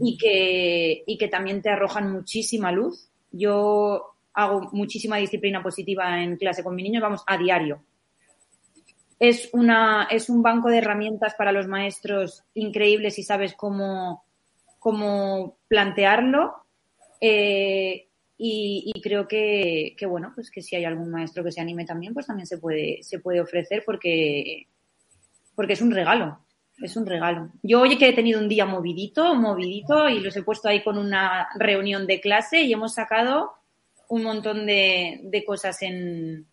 y que, y que también te arrojan muchísima luz. Yo hago muchísima disciplina positiva en clase con mis niños, vamos, a diario. Es, una, es un banco de herramientas para los maestros increíble si sabes cómo, cómo plantearlo. Eh, y, y, creo que, que, bueno, pues que si hay algún maestro que se anime también, pues también se puede, se puede ofrecer porque, porque es un regalo es un regalo. Yo oye que he tenido un día movidito, movidito y los he puesto ahí con una reunión de clase y hemos sacado un montón de, de cosas en,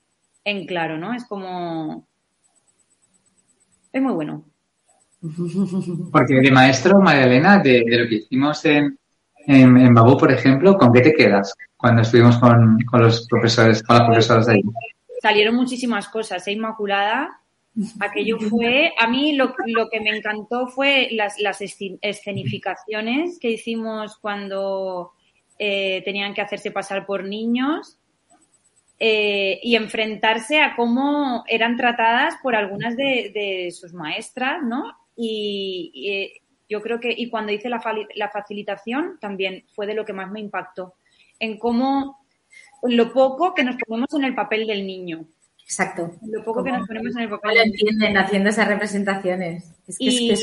en claro, ¿no? Es como... Es muy bueno. Porque de maestro, María Elena, de, de lo que hicimos en, en, en, Babú, por ejemplo, ¿con qué te quedas cuando estuvimos con, con los profesores, con las profesoras de ahí? Salieron muchísimas cosas, ¿eh? Inmaculada Aquello fue, a mí lo, que me encantó fue las, escenificaciones que hicimos cuando eh, tenían que hacerse pasar por niños eh, y enfrentarse a cómo eran tratadas por algunas de, sus maestras, ¿no? Y, y, Yo creo que, y cuando hice la, la facilitación, también fue de lo que más me impactó, en cómo, lo poco que nos ponemos en el papel del niño. Exacto. Lo poco que nos ponemos en el papel. lo entienden haciendo esas representaciones. y,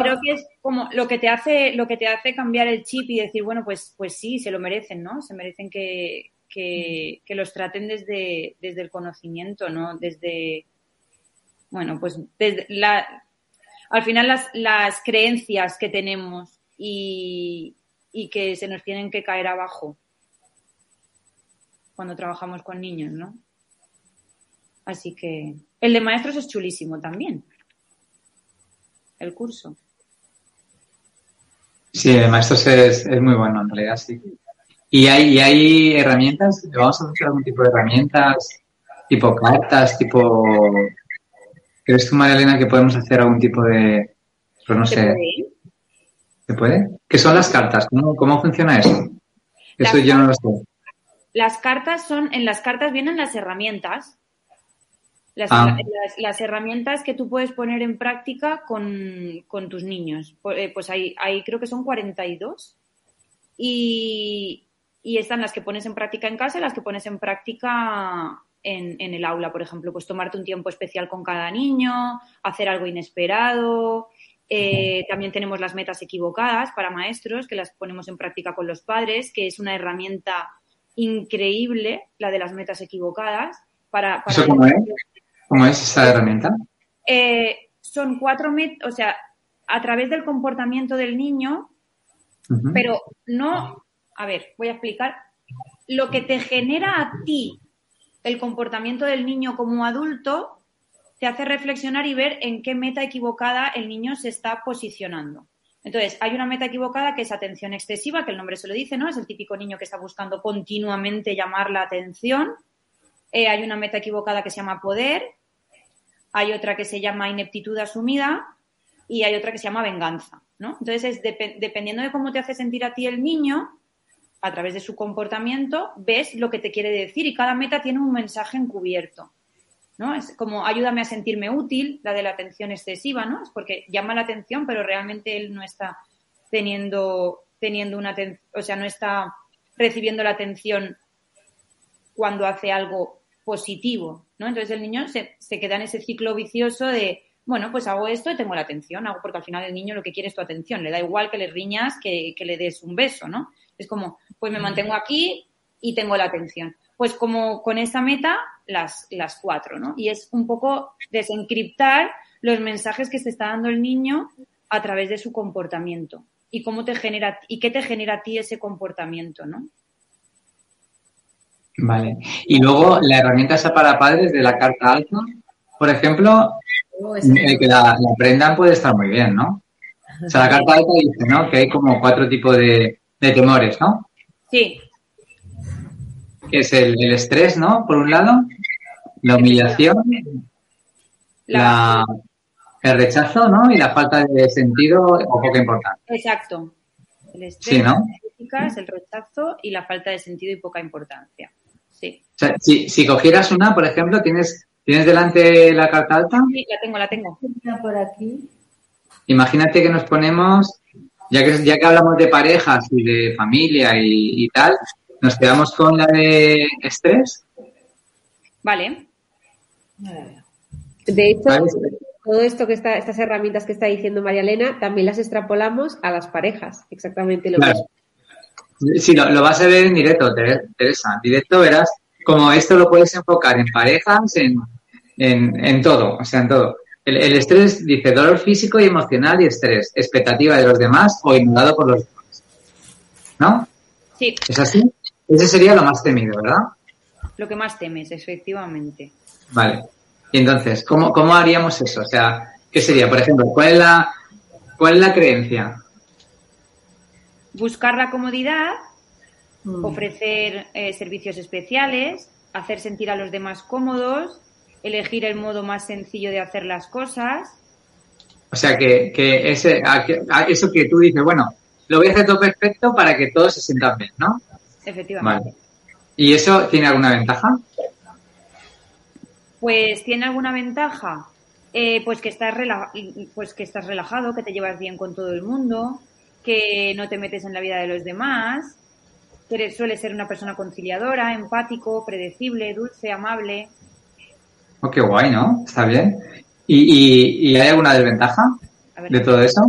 creo que es como lo que te hace, lo que te hace cambiar el chip y decir, bueno, pues, pues sí, se lo merecen, ¿no? Se merecen que, que, los traten desde, desde el conocimiento, ¿no? Desde, bueno, pues desde la, al final las, las creencias que tenemos y, y que se nos tienen que caer abajo cuando trabajamos con niños, ¿no? Así que el de maestros es chulísimo también. El curso. Sí, el de maestros es, muy bueno en realidad, sí. ¿Y hay, hay herramientas? ¿Vamos a hacer algún tipo de herramientas? ¿Tipo cartas? ¿Tipo...? ¿Crees tú, María Elena, que podemos hacer algún tipo de... Pues no sé... ¿Se puede? ¿Qué son las cartas? ¿Cómo, cómo funciona eso? Eso yo no lo sé. Las cartas son... En las cartas vienen las herramientas Ah. Las, herramientas que tú puedes poner en práctica con, tus niños. Eh, pues ahí, creo que son 42. Y, y están las que pones en práctica en casa y las que pones en práctica en, el aula, por ejemplo, pues tomarte un tiempo especial con cada niño, hacer algo inesperado. Eh, también tenemos las metas equivocadas para maestros, que las ponemos en práctica con los padres, que es una herramienta increíble, la de las metas equivocadas. Para, ¿Eso cómo es? ¿Cómo es esa herramienta? Eh, son cuatro métodos, o sea, a través del comportamiento del niño, pero no, a ver, voy a explicar, lo que te genera a ti el comportamiento del niño como adulto te hace reflexionar y ver en qué meta equivocada el niño se está posicionando. Entonces, hay una meta equivocada que es atención excesiva, que el nombre se lo dice, ¿no? Es el típico niño que está buscando continuamente llamar la atención. Eh, hay una meta equivocada que se llama poder, hay otra que se llama ineptitud asumida y hay otra que se llama venganza, ¿no? Entonces, es dependiendo de cómo te hace sentir a ti el niño, a través de su comportamiento, ves lo que te quiere decir y cada meta tiene un mensaje encubierto. ¿no? Es como ayúdame a sentirme útil, la de la atención excesiva, ¿no? Es porque llama la atención, pero realmente él no está teniendo, teniendo una o sea, no está recibiendo la atención cuando hace algo positivo, Entonces el niño se, se, queda en ese ciclo vicioso de, bueno, pues hago esto y tengo la atención, hago porque al final el niño lo que quiere es tu atención, le da igual que le riñas que, que le des un beso, ¿no? Es como, pues me mantengo aquí y tengo la atención. Pues como con esa meta, las, las cuatro, ¿no? Y es un poco desencriptar los mensajes que se está dando el niño a través de su comportamiento y cómo te genera y qué te genera a ti ese comportamiento, ¿no? Vale. Y luego la herramienta esa para padres de la carta alta, por ejemplo, oh, el que la, aprendan puede estar muy bien, ¿no? O sea, la carta alta dice, ¿no? Que hay como cuatro tipos de, temores, ¿no? Sí. Que es el, estrés, ¿no? Por un lado, la humillación, la... el rechazo, ¿no? Y la falta de sentido o poca importancia. Exacto. El estrés, sí, ¿no? el rechazo y la falta de sentido y poca importancia. Sí. si, cogieras una, por ejemplo, ¿tienes, ¿tienes delante la carta alta? Sí, la tengo, la tengo. Por aquí. Imagínate que nos ponemos, ya que, ya que hablamos de parejas y de familia y, tal, nos quedamos con la de estrés. Vale. De hecho, todo esto que está, estas herramientas que está diciendo María Elena, también las extrapolamos a las parejas, exactamente lo mismo. Sí, lo, vas a ver en directo, Teresa. En directo verás como esto lo puedes enfocar en parejas, en, en, todo, o sea, en todo. El, estrés dice dolor físico y emocional y estrés, expectativa de los demás o inundado por los demás. ¿No? Sí. ¿Es así? Ese sería lo más temido, ¿verdad? Lo que más temes, efectivamente. Vale. Y entonces, ¿cómo, cómo haríamos eso? O sea, ¿qué sería? Por ejemplo, ¿cuál es la, cuál es la creencia? Buscar la comodidad, mm. ofrecer eh, servicios especiales, hacer sentir a los demás cómodos, elegir el modo más sencillo de hacer las cosas. O sea, que, que ese, eso que tú dices, bueno, lo voy a hacer todo perfecto para que todos se sientan bien, ¿no? Efectivamente. ¿Y eso tiene alguna ventaja? Pues tiene alguna ventaja. eh, pues, que estás pues que estás relajado, que te llevas bien con todo el mundo, que no te metes en la vida de los demás, que eres, suele ser una persona conciliadora, empático, predecible, dulce, amable. Oh, qué guay, ¿no? Está bien. ¿Y, hay alguna desventaja de todo eso?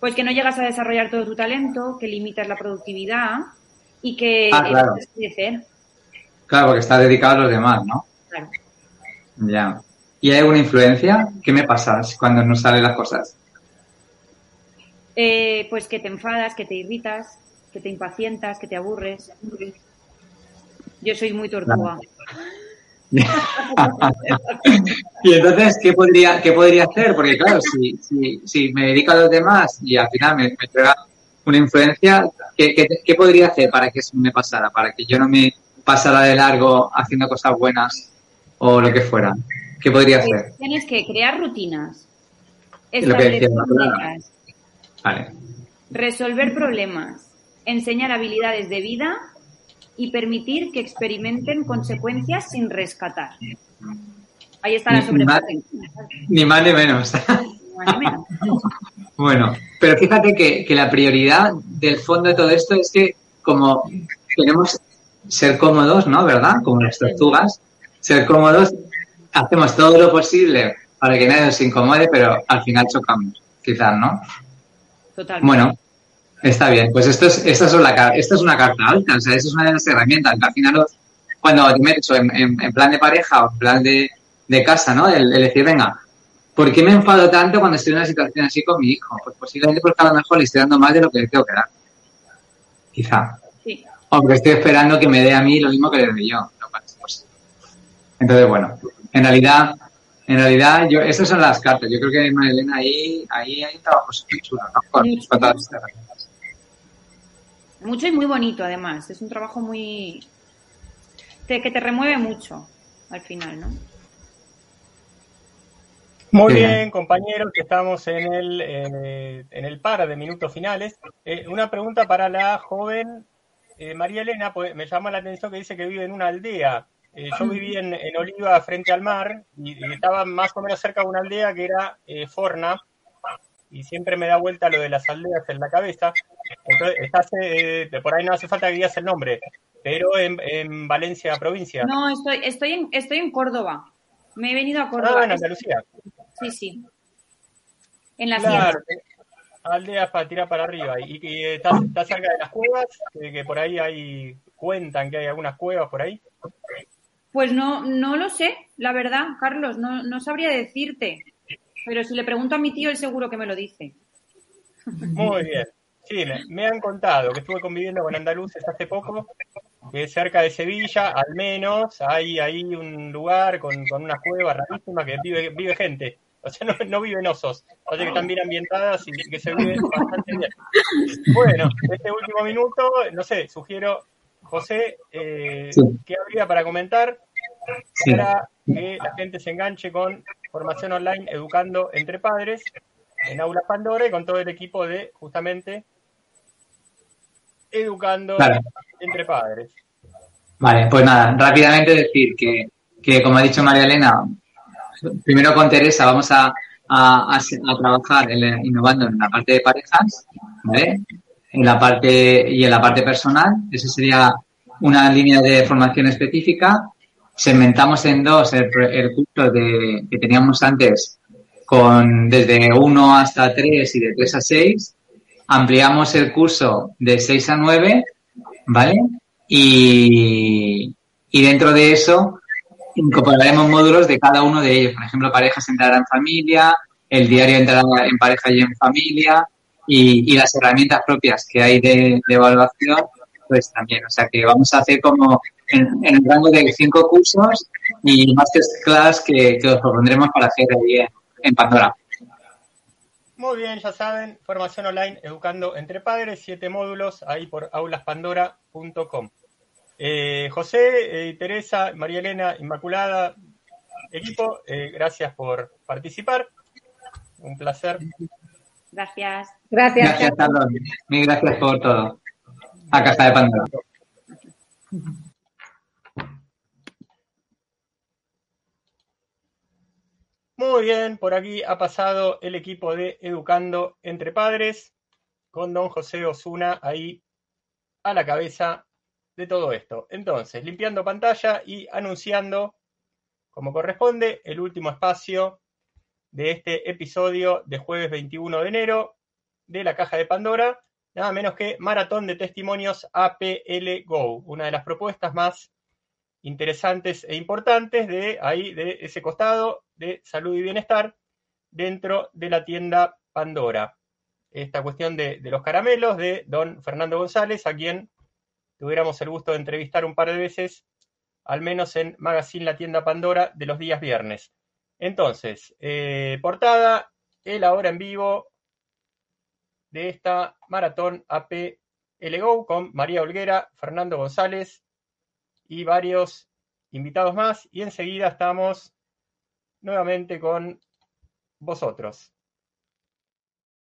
Pues que no llegas a desarrollar todo tu talento, que limitas la productividad y que ah, claro. crecer. Claro, porque está dedicado a los demás, ¿no? Claro. Ya. ¿Y hay alguna influencia? ¿Qué me pasa cuando no salen las cosas? Eh, pues que te enfadas, que te irritas, que te impacientas, que te aburres. Yo soy muy tortuga. y entonces, ¿qué podría, qué podría hacer? Porque claro, si, si, si me dedico a los demás y al final me, me entrega una influencia, ¿qué, ¿qué, podría hacer para que eso me pasara? Para que yo no me pasara de largo haciendo cosas buenas o lo que fuera. ¿Qué podría pues hacer? Tienes que crear rutinas. Resolver problemas. Enseñar habilidades de vida y permitir que experimenten consecuencias sin rescatar. Ahí está la sobrepasen. Ni más ni menos. bueno, pero fíjate que, que la prioridad del fondo de todo esto es que como queremos ser cómodos, ¿no? ¿Verdad? Como las tortugas, ser cómodos hacemos todo lo posible para que nadie nos incomode, pero al final chocamos, quizás, ¿no? Totalmente. Bueno, está bien. Pues esto es, esta es, la, esto es una carta alta, o sea, eso es una de las herramientas. al final, cuando te metes en, en, plan de pareja o en plan de, de casa, ¿no? El, decir, venga, ¿por qué me enfado tanto cuando estoy en una situación así con mi hijo? Pues posiblemente porque a lo mejor le estoy dando más de lo que le tengo que dar. Quizá. Sí. O porque estoy esperando que me dé a mí lo mismo que le doy yo. Entonces, bueno, en realidad, en realidad, yo, esas son las cartas. Yo creo que Marilena ahí, ahí hay un trabajo chulo, ¿no? Mucho y muy bonito, además. Es un trabajo muy. que te remueve mucho al final, ¿no? Muy bien, compañeros, que estamos en el, en el par de minutos finales. Eh, una pregunta para la joven eh, María Elena, pues me llama la atención que dice que vive en una aldea. Eh, yo viví en, Oliva frente al mar y, estaba más o menos cerca de una aldea que era eh, Forna y siempre me da vuelta lo de las aldeas en la cabeza. Entonces, estás, eh, por ahí no hace falta que digas el nombre, pero en, Valencia, provincia. No, estoy, estoy, en, estoy en Córdoba. Me he venido a Córdoba. Ah, en Andalucía. Sí, sí. En la claro, Aldeas para tirar para arriba. Y, y estás, cerca de las cuevas, que por ahí hay, cuentan que hay algunas cuevas por ahí. Pues no, no lo sé, la verdad, Carlos, no, no sabría decirte. Pero si le pregunto a mi tío, él seguro que me lo dice. Muy bien. Sí, me, han contado que estuve conviviendo con andaluces hace poco, que cerca de Sevilla, al menos, hay ahí un lugar con, con unas cuevas rarísimas que vive, vive gente. O sea, no, no viven osos. O sea, que están bien ambientadas y que se vive bastante bien. Bueno, este último minuto, no sé, sugiero José, eh, ¿qué habría para comentar para que la gente se enganche con formación online educando entre padres en Aula Pandora y con todo el equipo de justamente educando entre padres? Vale, pues nada, rápidamente decir que, que, como ha dicho María Elena, primero con Teresa vamos a, a, a trabajar innovando en la parte de parejas, ¿vale? En la parte y en la parte personal. Esa sería una línea de formación específica. Segmentamos en dos el, curso de, que teníamos antes con desde 1 hasta 3 y de 3 a 6. Ampliamos el curso de 6 a 9, ¿vale? Y, y dentro de eso incorporaremos módulos de cada uno de ellos. Por ejemplo, parejas entrarán en familia, el diario entrará en pareja y en familia, y, las herramientas propias que hay de, evaluación, pues también. O sea que vamos a hacer como en, el rango de cinco cursos y masterclass que, que os propondremos para hacer ahí en, Pandora. Muy bien, ya saben, formación online educando entre padres, siete módulos ahí por aulaspandora.com. Eh, José, eh, Teresa, María Elena, Inmaculada, equipo, eh, gracias por participar. Un placer. Gracias. Gracias. Gracias, Carlos. Mil gracias por todo. A Casa de Pandora. Muy bien, por aquí ha pasado el equipo de Educando entre Padres con don José Osuna ahí a la cabeza de todo esto. Entonces, limpiando pantalla y anunciando, como corresponde, el último espacio de este episodio de jueves 21 de enero de la caja de Pandora, nada menos que Maratón de Testimonios APL Go, una de las propuestas más interesantes e importantes de ahí, de ese costado de salud y bienestar dentro de la tienda Pandora. Esta cuestión de, de los caramelos de don Fernando González, a quien tuviéramos el gusto de entrevistar un par de veces, al menos en Magazine La Tienda Pandora de los días viernes. Entonces, eh, portada, el ahora en vivo de esta maratón AP LGO con María Olguera, Fernando González y varios invitados más. Y enseguida estamos nuevamente con vosotros.